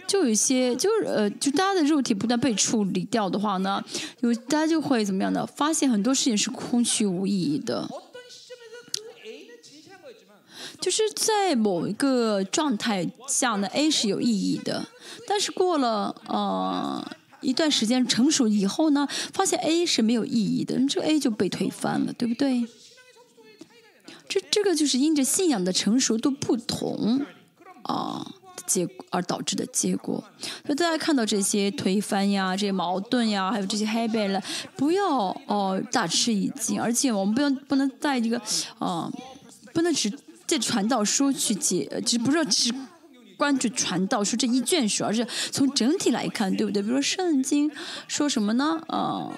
就有一些，就是呃，就大家的肉体不断被处理掉的话呢，有大家就会怎么样的？发现很多事情是空虚无意义的。就是在某一个状态下呢，A 是有意义的，但是过了呃一段时间成熟以后呢，发现 A 是没有意义的，这 A 就被推翻了，对不对？这这个就是因着信仰的成熟度不同啊。结果而导致的结果，所以大家看到这些推翻呀、这些矛盾呀，还有这些 habit 了，不要哦大吃一惊，而且我们不要不能在这个啊，不能只借传道书去解，只不是只关注传道书这一卷书，而是从整体来看，对不对？比如说圣经说什么呢？啊，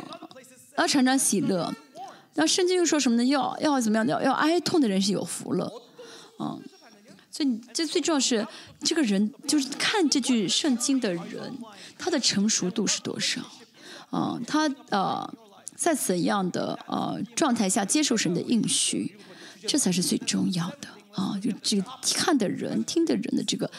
要常常喜乐，那圣经又说什么呢？要要怎么样？要要哀痛的人是有福了，嗯。所以，这最重要是这个人，就是看这句圣经的人，他的成熟度是多少？啊，他呃，在怎样的呃状态下接受神的应许，这才是最重要的啊！就这个看的人、听的人的这个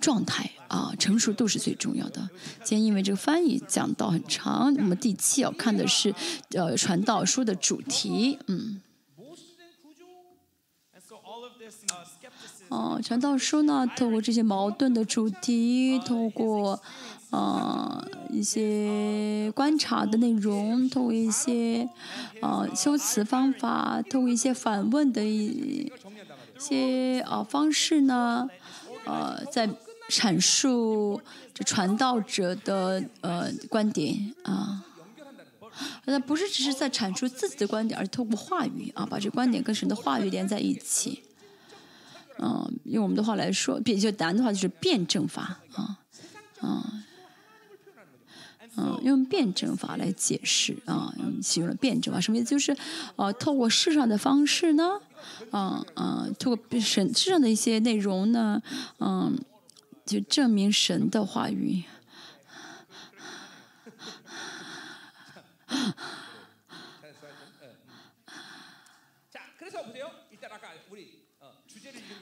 状态啊，成熟度是最重要的。今天因为这个翻译讲到很长，那么第七要看的是呃传道书的主题，嗯。哦，传道书呢，透过这些矛盾的主题，透过啊一些观察的内容，透过一些啊修辞方法，透过一些反问的一些啊方式呢，呃，在阐述这传道者的呃观点啊，那不是只是在阐述自己的观点，而是透过话语啊，把这观点跟神的话语连在一起。嗯，用我们的话来说，比较难的话就是辩证法啊，啊，嗯，用辩证法来解释啊，使用了辩证法，什么意思？就是呃，透过世上的方式呢，嗯嗯，透过神世上的一些内容呢，嗯，就证明神的话语。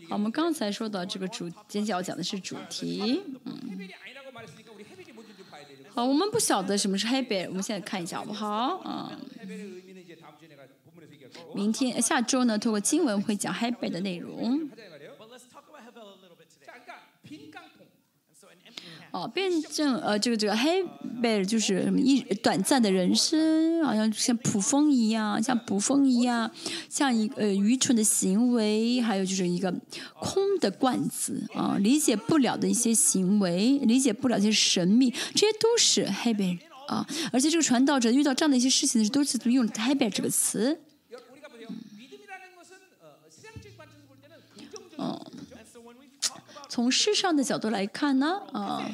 好我们刚才说到这个主，今天要讲的是主题，嗯。好，我们不晓得什么是黑贝，我们现在看一下好不好？嗯。明天、下周呢，通过经文会讲黑贝的内容。哦，辩证呃，这个这个黑贝尔就是什么一短暂的人生，好像像捕风一样，像捕风一样，像一呃愚蠢的行为，还有就是一个空的罐子啊，理解不了的一些行为，理解不了一些神秘，这些都是黑贝尔啊。而且这个传道者遇到这样的一些事情的时候，都是用黑贝尔这个词。从事上的角度来看呢？啊。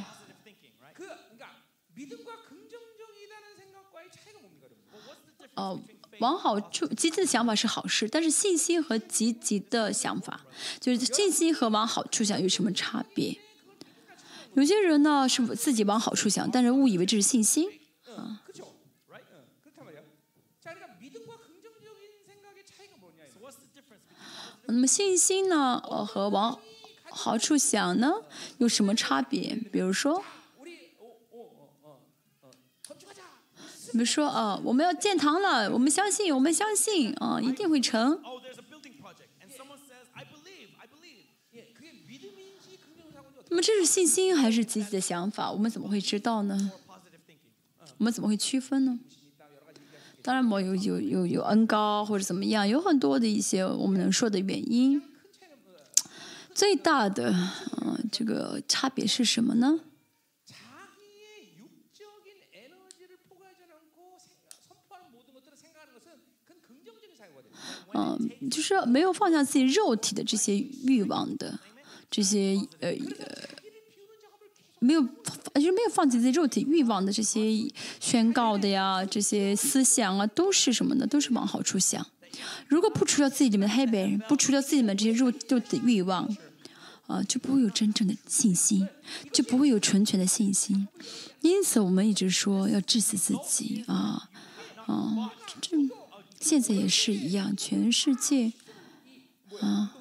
哦往好处积极的想法是好事但是信心和积极的想法就是信心和往好处想有什么差别？有些人呢是自己往好处想但是误以为这是信心。啊。那么信心呢和往好处想呢？有什么差别？比如说？怎么说啊我们要建堂了我们相信我们相信啊一定会成。那么这是信心还是积极的想法？我们怎么会知道呢？我们怎么会区分呢？当然我有有有有恩高或者怎么样有很多的一些我们能说的原因。最大的嗯这个差别是什么呢？嗯就是没有放下自己肉体的这些欲望的这些呃呃没有就是没有放弃自己肉体欲望的这些宣告的呀这些思想啊都是什么呢？都是往好处想。如果不除掉自己里面的黑人，不除掉自己们这些肉肉的欲望，啊、就不会有真正的信心，就不会有纯全的信心。因此，我们一直说要致死自己啊，啊，这现在也是一样，全世界啊。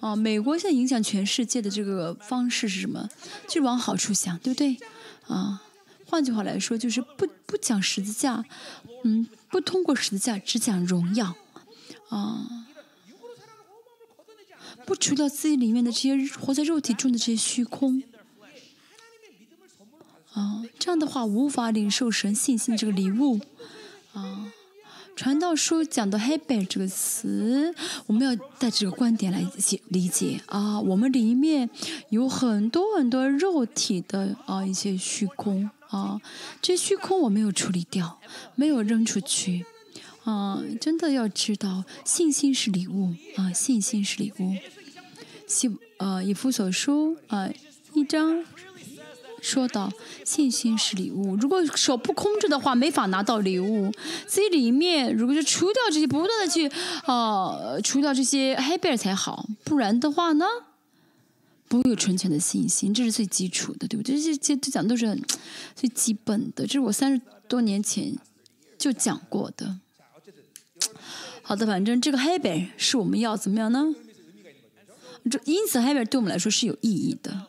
哦，美国现在影响全世界的这个方式是什么？就是往好处想，对不对？啊，换句话来说，就是不不讲十字架，嗯，不通过十字架，只讲荣耀，啊，不除掉自己里面的这些活在肉体中的这些虚空，啊，这样的话无法领受神信心这个礼物，啊，传道书讲的 h a b i t 这个词，我们要带这个观点来解理解。啊，我们里面有很多很多肉体的啊一些虚空。啊，这虚空我没有处理掉，没有扔出去啊。真的要知道，信心是礼物啊，信心是礼物。希呃以弗所书啊一章说到信心是礼物，如果手不空着的话，没法拿到礼物。自己里面如果是除掉这些，不断的去呃除掉这些黑贝尔才好，不然的话呢，不会，有纯全的信心。这是最基础的，对不对？这这这讲都是最基本的。这是我三十多年前就讲过的。好的，反正这个 habit 是我们要怎么样呢？这因此 habit 对我们来说是有意义的。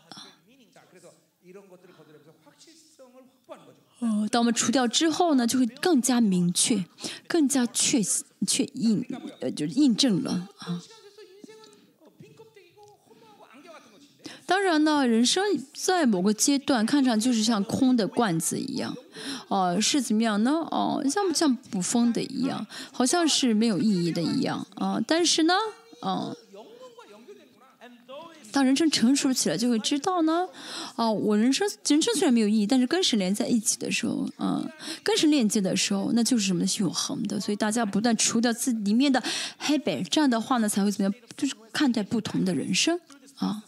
嗯，当我们除掉之后呢，就会更加明确、更加确确印，呃，就是印证了啊。当然呢人生在某个阶段看上就是像空的罐子一样。哦是怎么样呢？哦像不像捕风的一样好像是没有意义的一样。啊但是呢嗯当人生成熟起来就会知道呢哦我人生人生虽然没有意义但是跟谁连在一起的时候嗯跟谁链接的时候那就是什么是永恒的。所以大家不断除掉自己里面的黑白这样的话呢才会怎么样？就是看待不同的人生。啊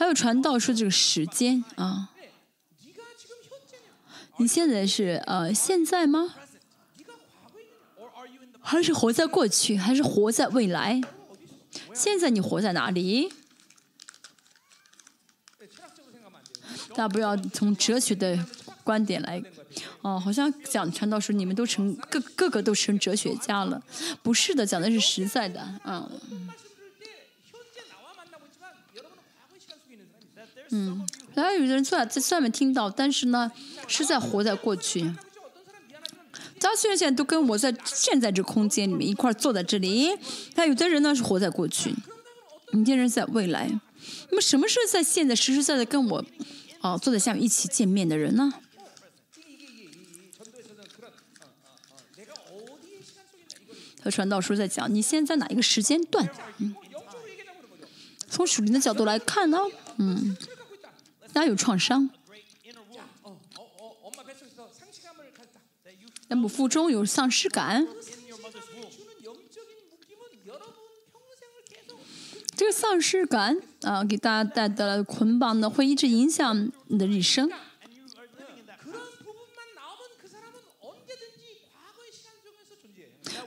还有传道说，这个时间啊，你现在是呃，现在吗？还是活在过去，还是活在未来？现在你活在哪里？大家不要从哲学的观点来哦。好像讲传道说，你们都成个个个都成哲学家了，不是的，讲的是实在的啊。嗯，然后有的人坐在在下面听到，但是呢，是在活在过去。他虽然现在都跟我在现在这空间里面一块坐在这里，但有的人呢是活在过去，有些人在未来。那么，什么是在现在实实在在跟我，哦，坐在下面一起见面的人呢？他传道书在讲，你现在哪一个时间段？从属灵的角度来看呢，嗯。那有创伤。那母腹中有丧失感。这个丧失感啊，给大家带来的捆绑呢，会一直影响你的一生。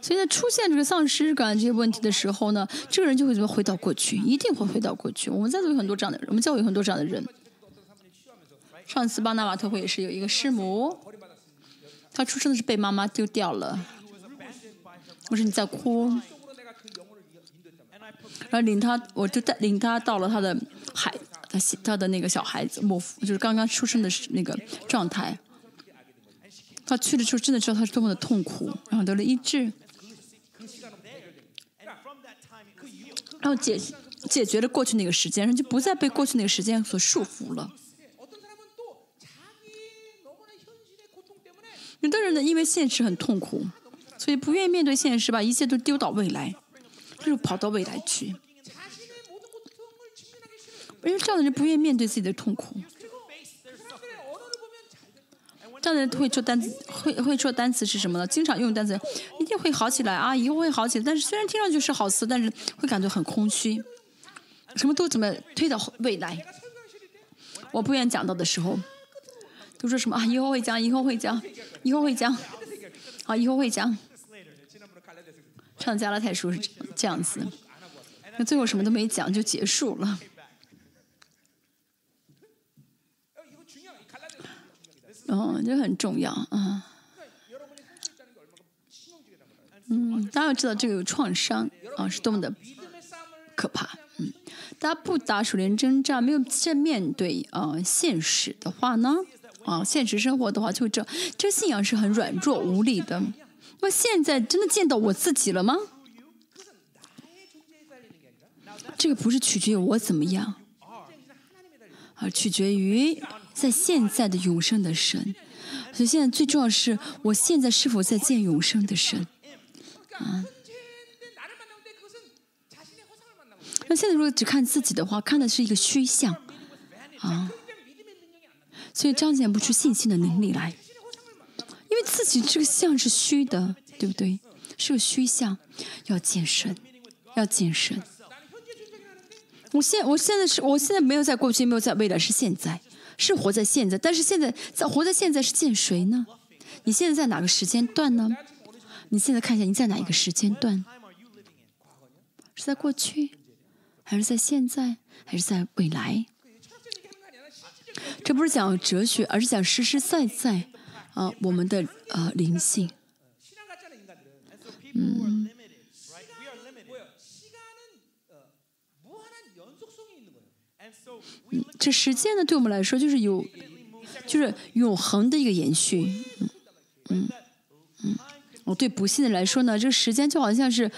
所以在出现这个丧失感这些问题的时候呢，这个人就会怎么回到过去，一定会回到过去。我们在座有很多这样的人，我们教会有很多这样的人。上次巴拿马特会也是有一个师母，她出生的是被妈妈丢掉了。我说你在哭，然后领她，我就带领她到了她的孩，她她的那个小孩子，我就是刚刚出生的那个状态。她去了之后，真的知道她是多么的痛苦，然后得了医治，然后解解决了过去那个时间，然后就不再被过去那个时间所束缚了。有的人呢，因为现实很痛苦，所以不愿意面对现实，把一切都丢到未来，就是跑到未来去。因为这样的人不愿意面对自己的痛苦，这样的人会说单词，会会说单词是什么呢？经常用单词，一定会好起来啊，以后会好起来。但是虽然听上去是好词，但是会感觉很空虚，什么都怎么推到未来？我不愿意讲到的时候。就说什么啊，以后会讲，以后会讲，以后会讲，啊，以后会讲。唱加拉泰书是这样子，那最后什么都没讲就结束了。哦，这很重要啊。嗯，大家要知道这个创伤啊是多么的可怕。嗯，大家不打鼠灵征战，没有正面对呃现实的话呢。啊，现实生活的话就这，这信仰是很软弱无力的。那现在真的见到我自己了吗？这个不是取决于我怎么样，而取决于在现在的永生的神。所以现在最重要是我现在是否在见永生的神，啊。那现在如果只看自己的话，看的是一个虚像，啊。所以彰显不出信心的能力来。因为自己这个像是虚的对不对？是个虚像要健身要健身我现我现在是我现在没有在过去没有在未来是现在是活在现在。但是现在在活在现在是见谁呢？你现在在哪个时间段呢？你现在看一下你在哪一个时间段？是在过去还是在现在还是在未来？这不是讲哲学而是讲实实在在啊我们的呃灵性。嗯。这时间呢对我们来说就是有就是永恒的一个延续嗯嗯我对不幸的来说呢这个时间就好像是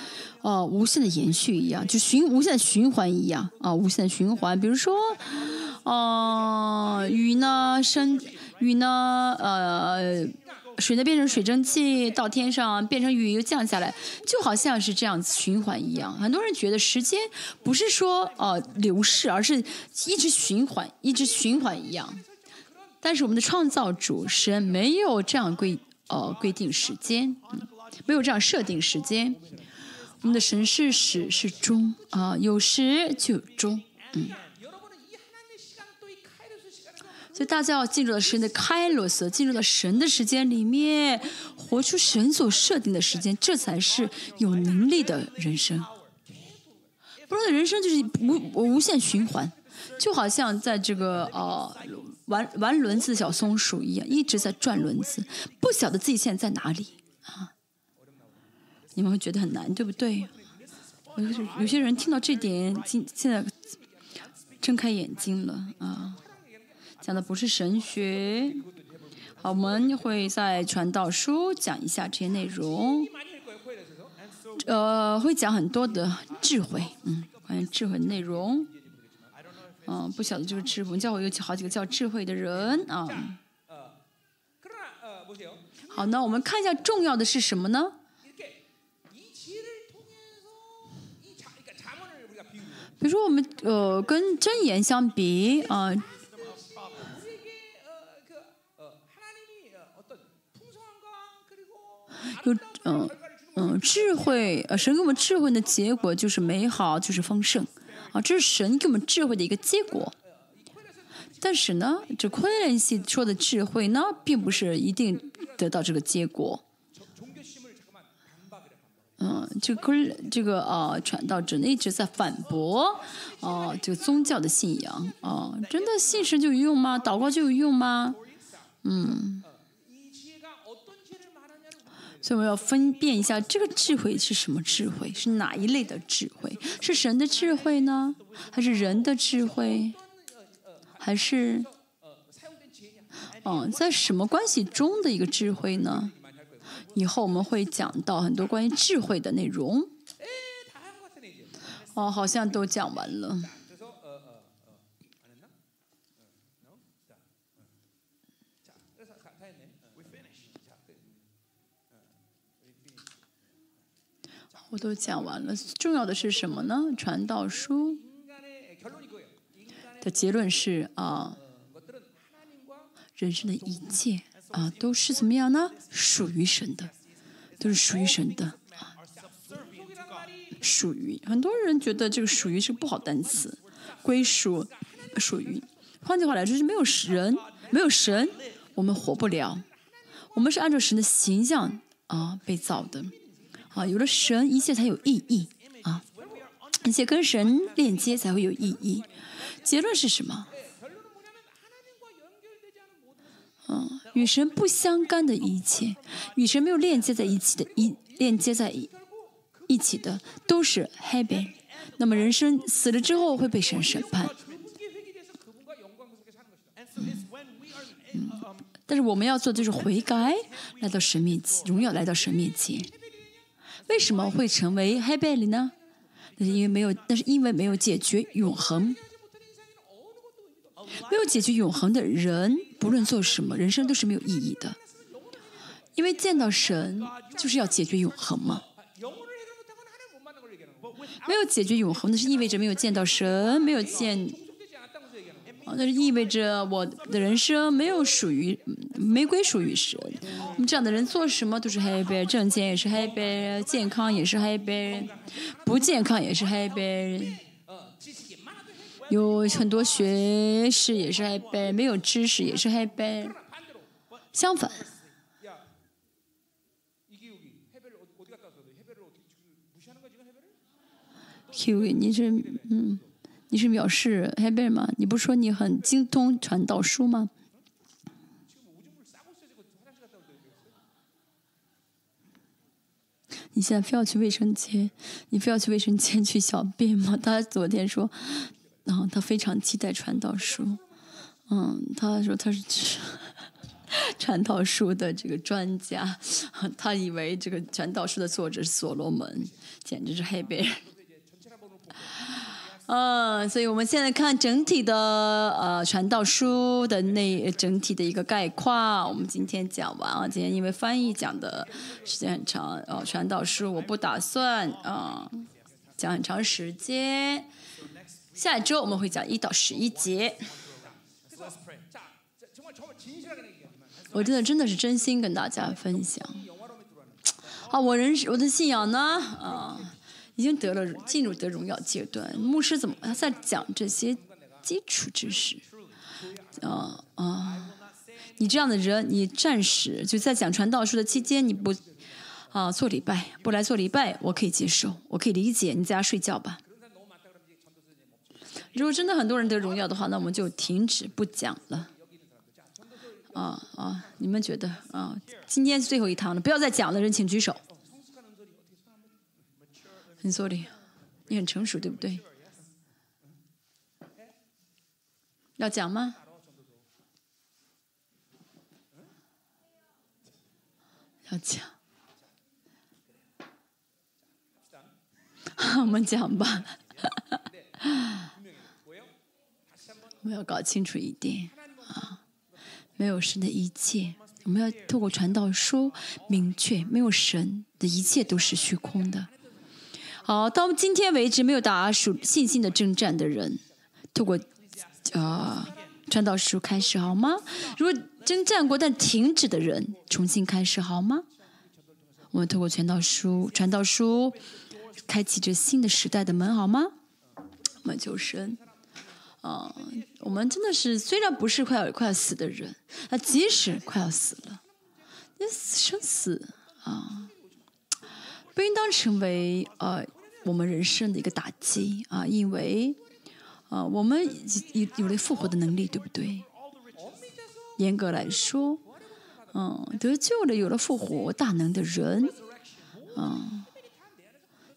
啊无限的延续一样就循无限循环一样啊无限循环。比如说呃，雨呢生，雨呢，呃。水呢变成水蒸气到天上，变成雨又降下来，就好像是这样子循环一样。很多人觉得时间不是说呃流逝，而是一直循环，一直循环一样。但是我们的创造主神没有这样规呃规定时间，嗯，没有这样设定时间。我们的神是始是终啊、有时就有终。嗯所以大家要进入到神的开罗斯，进入到神的时间里面，活出神所设定的时间，这才是有能力的人生。不然的人生就是无无限循环，就好像在这个呃玩玩轮子的小松鼠一样，一直在转轮子，不晓得自己现在在哪里啊。你们会觉得很难，对不对？有有些人听到这点，今现在睁开眼睛了啊。讲的不是神学，好，我们会在传道书讲一下这些内容，呃，会讲很多的智慧，嗯，关于智慧内容，嗯，不晓得就是智慧，教会有好几个叫智慧的人啊。好，那我们看一下重要的是什么呢？比如说我们呃跟真言相比啊。有嗯嗯智慧，呃，神给我们智慧的结果就是美好，就是丰盛，啊，这是神给我们智慧的一个结果。但是呢，这昆仑系说的智慧呢，并不是一定得到这个结果。嗯，这个这个呃，传道者呢一直在反驳，哦、这个宗教的信仰，哦、真的信神就有用吗？祷告就有用吗？嗯。所以我们要分辨一下这个智慧是什么智慧是哪一类的智慧？是神的智慧呢？还是人的智慧？还是嗯在什么关系中的一个智慧呢？以后我们会讲到很多关于智慧的内容。哦好像都讲完了。我都讲完了，重要的是什么呢？传道书。的结论是啊，人生的一切啊，都是怎么样呢？属于神的，都是属于神的啊。属于，很多人觉得这个属于是不好单词，归属，属于，换句话来说是没有神没有神，我们活不了，我们是按照神的形象啊被造的。啊，有了神，一切才有意义啊，一切跟神链接才会有意义。结论是什么？嗯，与神不相干的一切，与神没有链接在一起的，一链接在一一起的都是 happy。那么人生死了之后会被神审判。嗯，但是我们要做就是悔改，来到神面前，永远来到神面前。为什么会成为黑贝里呢？那是因为没有，那是因为没有解决永恒。没有解决永恒的人，不论做什么，人生都是没有意义的。因为见到神就是要解决永恒嘛。没有解决永恒，那是意味着没有见到神，没有见。那就意味着我的人生没有属于，没归属于神。我们这样的人做什么都是黑白，挣钱也是黑白，健康也是黑白，不健康也是黑白，有很多学识也是黑白，没有知识也是黑白。相反。Q，你是嗯。你是藐视黑贝吗？你不是说你很精通传道书吗？你现在非要去卫生间，你非要去卫生间去小便吗？他昨天说，然后他非常期待传道书。嗯，他说他是传道书的这个专家，他以为这个传道书的作者是所罗门，简直是黑贝。嗯所以我们现在看整体的呃传道书的那整体的一个概况我们今天讲完啊今天因为翻译讲的时间很长哦传道书我不打算啊讲很长时间下一周我们会讲一到十一节。我真的真的是真心跟大家分享。啊我人生我的信仰呢？啊已经得了进入得荣耀阶段。牧师怎么在讲这些基础知识？啊啊，你这样的人，你暂时就在讲传道书的期间，你不啊做礼拜，不来做礼拜，我可以接受，我可以理解，你在家睡觉吧。如果真的很多人得荣耀的话，那我们就停止不讲了。啊啊！你们觉得啊？今天最后一堂了，不要再讲了，人请举手。很 sorry，你很成熟，对不对？要讲吗？要讲。我们讲吧。我们要搞清楚一点啊，没有神的一切，我们要透过传道书明确，没有神的一切都是虚空的。好，到今天为止没有打属信心的征战的人，透过啊传道书开始好吗？如果征战过但停止的人，重新开始好吗？我们透过传道书，传道书开启这新的时代的门好吗？我们求神。啊，我们真的是虽然不是快要快要死的人，那即使快要死了，那生死啊，不应当成为呃我们人生的一个打击啊，因为啊我们有有了复活的能力，对不对？严格来说，嗯，得救了，有了复活大能的人，嗯，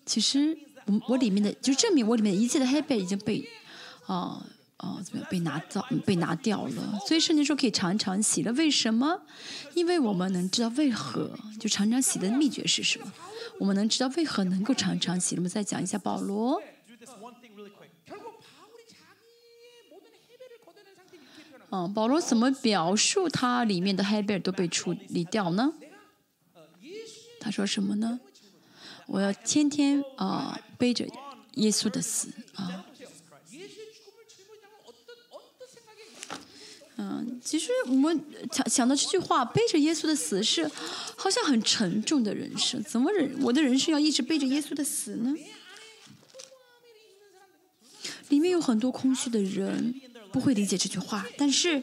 其实我我里面的就证明我里面一切的黑背已经被啊。哦，怎么样被拿到被拿掉了？所以圣经说可以常常洗了，为什么？因为我们能知道为何就常常洗的秘诀是什么？我们能知道为何能够常常洗。我们再讲一下保罗。嗯，保罗怎么表述他里面的黑贝尔都被处理掉呢？他说什么呢？我要天天啊背着耶稣的死啊。嗯，其实我们想想到这句话，背着耶稣的死是好像很沉重的人生。怎么人我的人生要一直背着耶稣的死呢？里面有很多空虚的人不会理解这句话，但是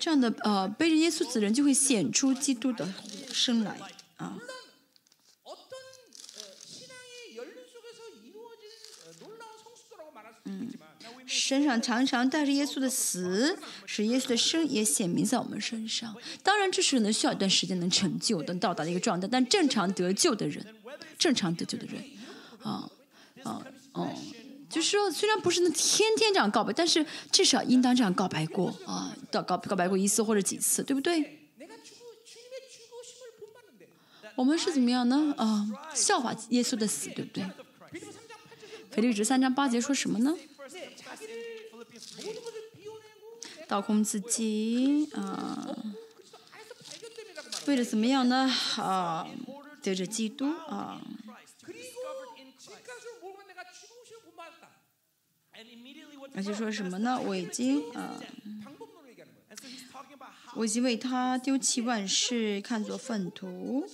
这样的呃背着耶稣死人就会显出基督的生来啊。嗯身上常常带着耶稣的死，使耶稣的生也显明在我们身上。当然，这是能需要一段时间能成就，能到达的一个状态。但正常得救的人，正常得救的人，啊啊哦，就是说，虽然不是能天天这样告白，但是至少应当这样告白过啊，告告告白过一次或者几次，对不对？我们是怎么样呢？啊，效法耶稣的死，对不对？腓立比三章八节说什么呢？倒空自己啊，为了怎么样呢？啊，对着基督啊。而且说什么呢？我已经啊，我已经为他丢弃万事，看作粪土。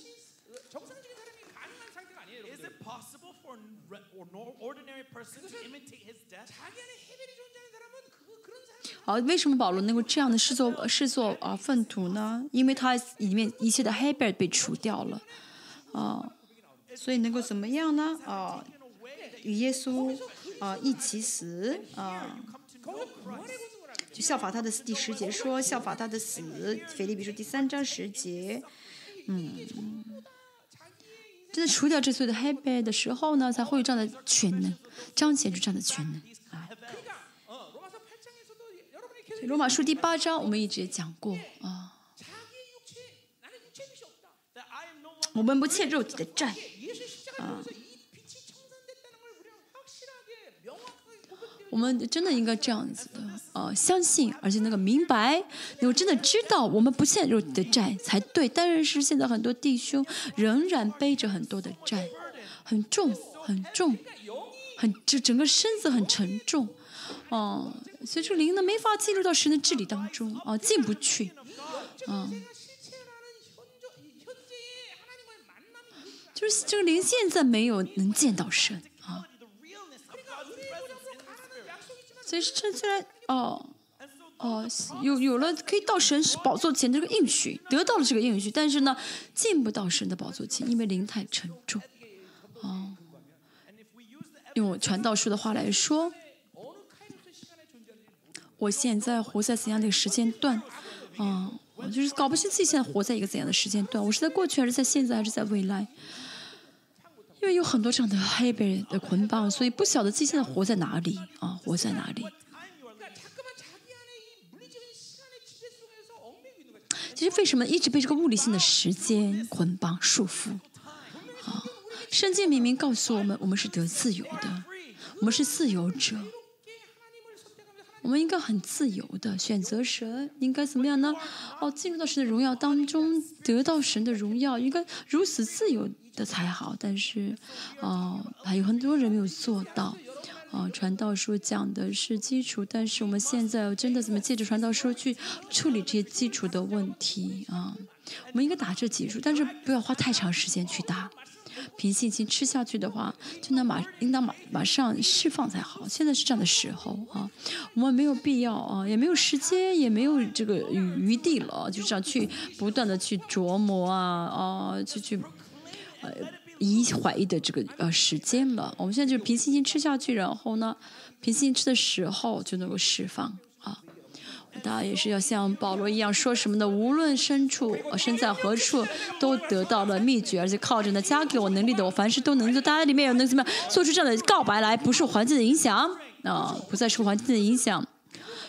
好，为什么保罗能够这样的视作视作啊粪土呢？因为他里面一切的黑贝被除掉了，啊，所以能够怎么样呢？啊，与耶稣啊一起死啊，就效法他的第十节说效法他的死，腓立比书第三章十节，嗯，真的除掉这所有的黑贝的时候呢，才会有这样的全能，彰显出这样的全能。罗马书第八章，我们一直也讲过啊。我们不欠肉体的债啊。我们真的应该这样子的啊，相信而且那个明白，我真的知道我们不欠肉体的债才对。但是现在很多弟兄仍然背着很多的债，很重很重，很这整个身子很沉重。哦，所以这灵呢没法进入到神的治理当中，啊，进不去，啊，就是这个灵现在没有能见到神，啊，所以这虽然哦哦有有了可以到神宝座前这个应许，得到了这个应许，但是呢进不到神的宝座前，因为灵太沉重，哦，用传道书的话来说。我现在活在怎样的一个时间段？啊，我就是搞不清自己现在活在一个怎样的时间段。我是在过去，还是在现在，还是在未来？因为有很多这样的黑白的捆绑，所以不晓得自己现在活在哪里啊，活在哪里？其实为什么一直被这个物理性的时间捆绑束缚？啊，圣经明明告诉我们，我们是得自由的，我们是自由者。我们应该很自由的选择神，应该怎么样呢？哦，进入到神的荣耀当中，得到神的荣耀，应该如此自由的才好。但是，哦，还有很多人没有做到。哦，传道书讲的是基础，但是我们现在真的怎么借着传道书去处理这些基础的问题啊？我们应该打这基础，但是不要花太长时间去打。凭信心吃下去的话，就能马应当马马上释放才好。现在是这样的时候啊，我们没有必要啊，也没有时间，也没有这个余地了，就这样去不断的去琢磨啊啊，去去呃疑怀疑的这个呃时间了。我们现在就是凭信心吃下去，然后呢，凭信心吃的时候就能够释放。大家也是要像保罗一样说什么呢，无论身处身在何处，都得到了秘诀，而且靠着呢加给我能力的，我凡事都能做。大家里面有能怎么样做出这样的告白来，不受环境的影响啊，不再受环境的影响，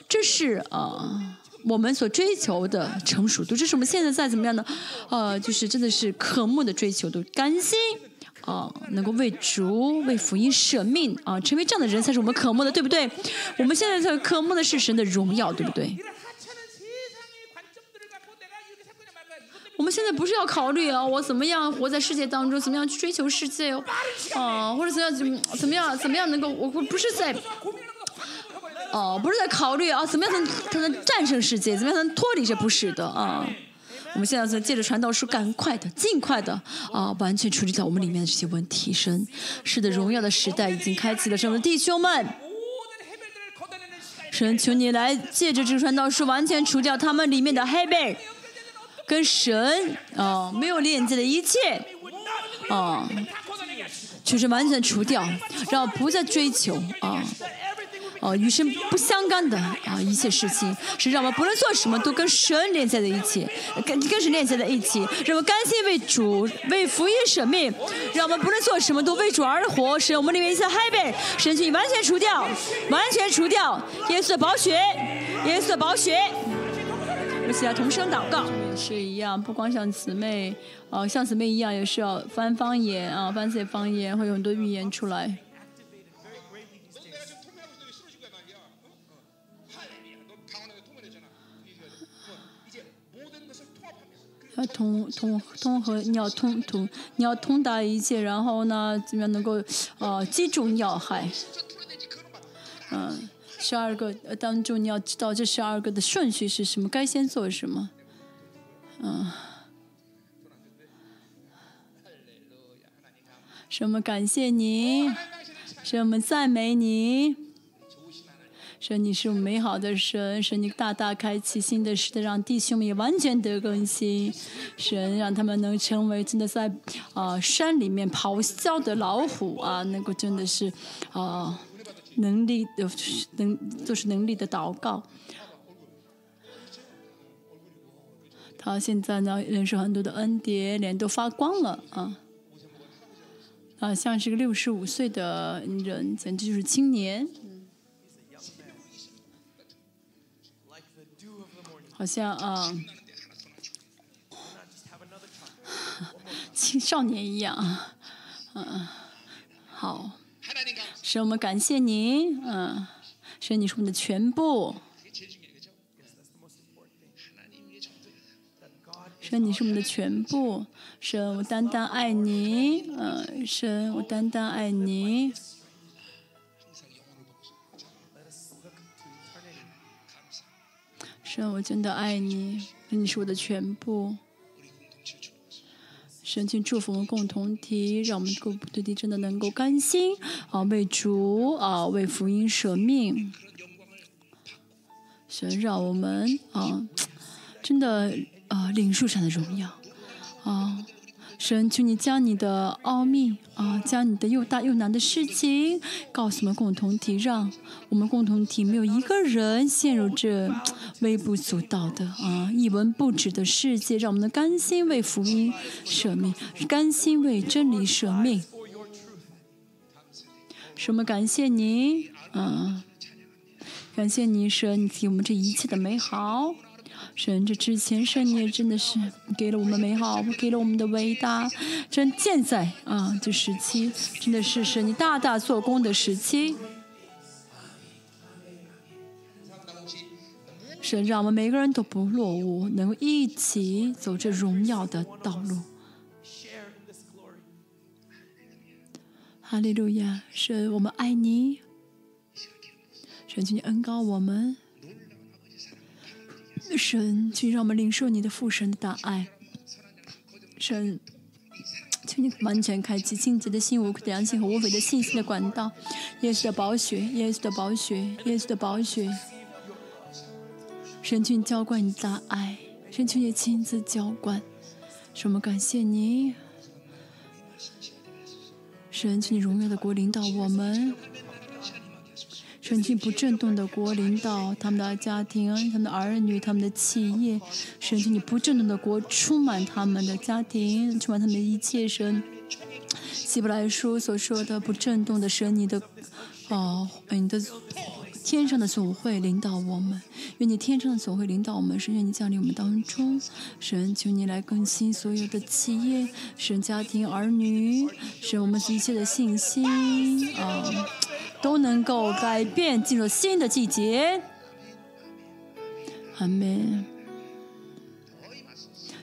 这是啊我们所追求的成熟度，这是我们现在在怎么样呢呃，就是真的是渴慕的追求度，甘心。啊，能够为主、为福音舍命啊，成为这样的人才是我们渴慕的，对不对？我们现在在渴慕的是神的荣耀，对不对？我们现在不是要考虑啊，我怎么样活在世界当中，怎么样去追求世界哦，啊，或者怎样怎么怎么样怎么样能够，我不是在，哦，不是在考虑啊，怎么样能才能战胜世界，怎么样能脱离这不是的啊。我们现在在借着传道书，赶快的、尽快的啊，完全处理掉我们里面的这些问题。神是的，荣耀的时代已经开启了，什么弟兄们？神求你来借着这传道书，完全除掉他们里面的黑背，跟神啊没有链接的一切啊，就是完全除掉，让不再追求啊。哦，与神不相干的啊一切事情，是让我们不论做什么都跟神连在在一起，跟跟神连在在一起，让我们甘心为主为福音舍命，让我们不论做什么都为主而活，使我们里面一切黑背神去完全除掉，完全除掉，耶稣的宝血，耶稣的宝血。我起来同声祷告，也是一样，不光像姊妹，啊，像姊妹一样，也是要翻方言啊，翻这些方言，会有很多语言出来。要通通通和你要通通你要通达一切，然后呢，怎么样能够呃击中要害？嗯，十二个当中你要知道这十二个的顺序是什么，该先做什么？嗯，什么感谢你，什么赞美你。神，你是美好的神，神你大大开启新的时代，让弟兄们也完全得更新。神让他们能成为真的在啊山里面咆哮的老虎啊，能够真的是啊能力的能就是能力的祷告。他现在呢认识很多的恩典，脸都发光了啊啊，像是个六十五岁的人，简直就是青年。好像啊，青少年一样，嗯，好，神，我们感谢您，嗯，神，你是我们的全部，神，你是我们的全部，神，我单单爱你，嗯，神，我单单爱你。让，我真的爱你，你是我的全部。神，请祝福我们共同体，让我们共同体真的能够甘心啊，为主啊，为福音舍命。神，让我们啊，真的啊，领受上的荣耀啊。神，求你将你的奥秘啊，将你的又大又难的事情告诉我们共同体，让我们共同体没有一个人陷入这微不足道的啊一文不值的世界，让我们的甘心为福音舍命，甘心为真理舍命。什么？感谢你啊！感谢你，神，你给我们这一切的美好。神，这之前神你也真的是给了我们美好，给了我们的伟大。真现在啊，这时期真的是神你大大做工的时期。神让我们每个人都不落伍，能够一起走这荣耀的道路。哈利路亚！神，我们爱你。神，请你恩高我们。神，请让我们领受你的父神的大爱。神，请你完全开启清洁的心、无的良心和无悔的信心的管道。耶稣的宝血，耶稣的宝血，耶稣的宝血。神，请你浇灌你的大爱。神，请你亲自浇灌。神，我们感谢你。神，请你荣耀的国领导我们。神，请不震动的国领导他们的家庭、他们的儿女、他们的企业。神，请你不震动的国充满他们的家庭，充满他们的一切。神，希伯来书所说的不震动的神，你的哦，你的天上的总会领导我们，愿你天上的总会领导我们，神愿你降临我们当中，神求你来更新所有的企业、神家庭、儿女，神我们一切的信心啊、都能够改变，进入新的季节。阿门。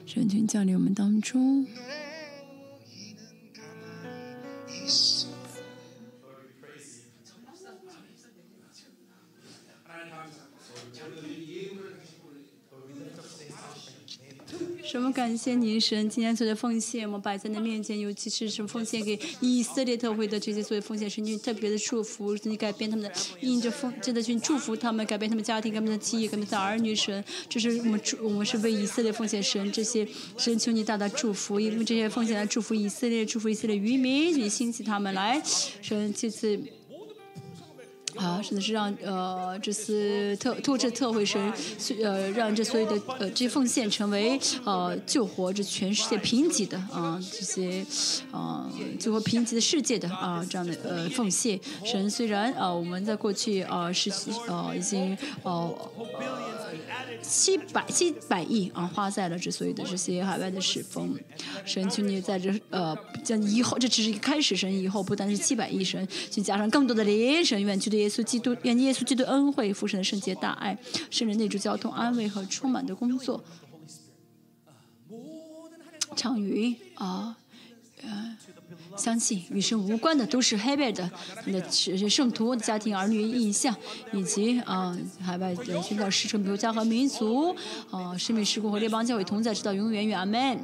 神君降临我们当中。什么感谢您神，今天所的奉献，我们摆在你面前，尤其是什么奉献给以色列特会的这些所有奉献，神你特别的祝福，你改变他们的，因着奉，真的去祝福他们，改变他们家庭，改变他们的企业，改变他们的儿女神，这是我们祝，我们是为以色列奉献神，这些神求你大大祝福，因为这些奉献来祝福以色列，祝福以色列渔民，你兴起他们来，神这次。啊，真的是让呃这次特透这特会神，呃让这所有的呃这些奉献成为呃救活这全世界贫瘠的啊、这些啊、救活贫瘠的世界的啊、这样的呃奉献神虽然啊、我们在过去啊、是呃已经呃七百七百亿啊，花在了这所有的这些海外的侍奉。神求你在这呃，将以后这只是一个开始，神以后不单是七百亿神，就加上更多的灵神，愿基督耶稣基督，愿耶稣基督恩惠、父神的圣洁大爱，圣人内住交通安慰和充满的工作。畅云啊。呃相信与神无关的都是黑白的，他们的是圣徒的、家庭、儿女印象，以及啊、海外的宣教师承比如家和民族，啊、生命事故和列邦教会同在，直到永远，远阿门。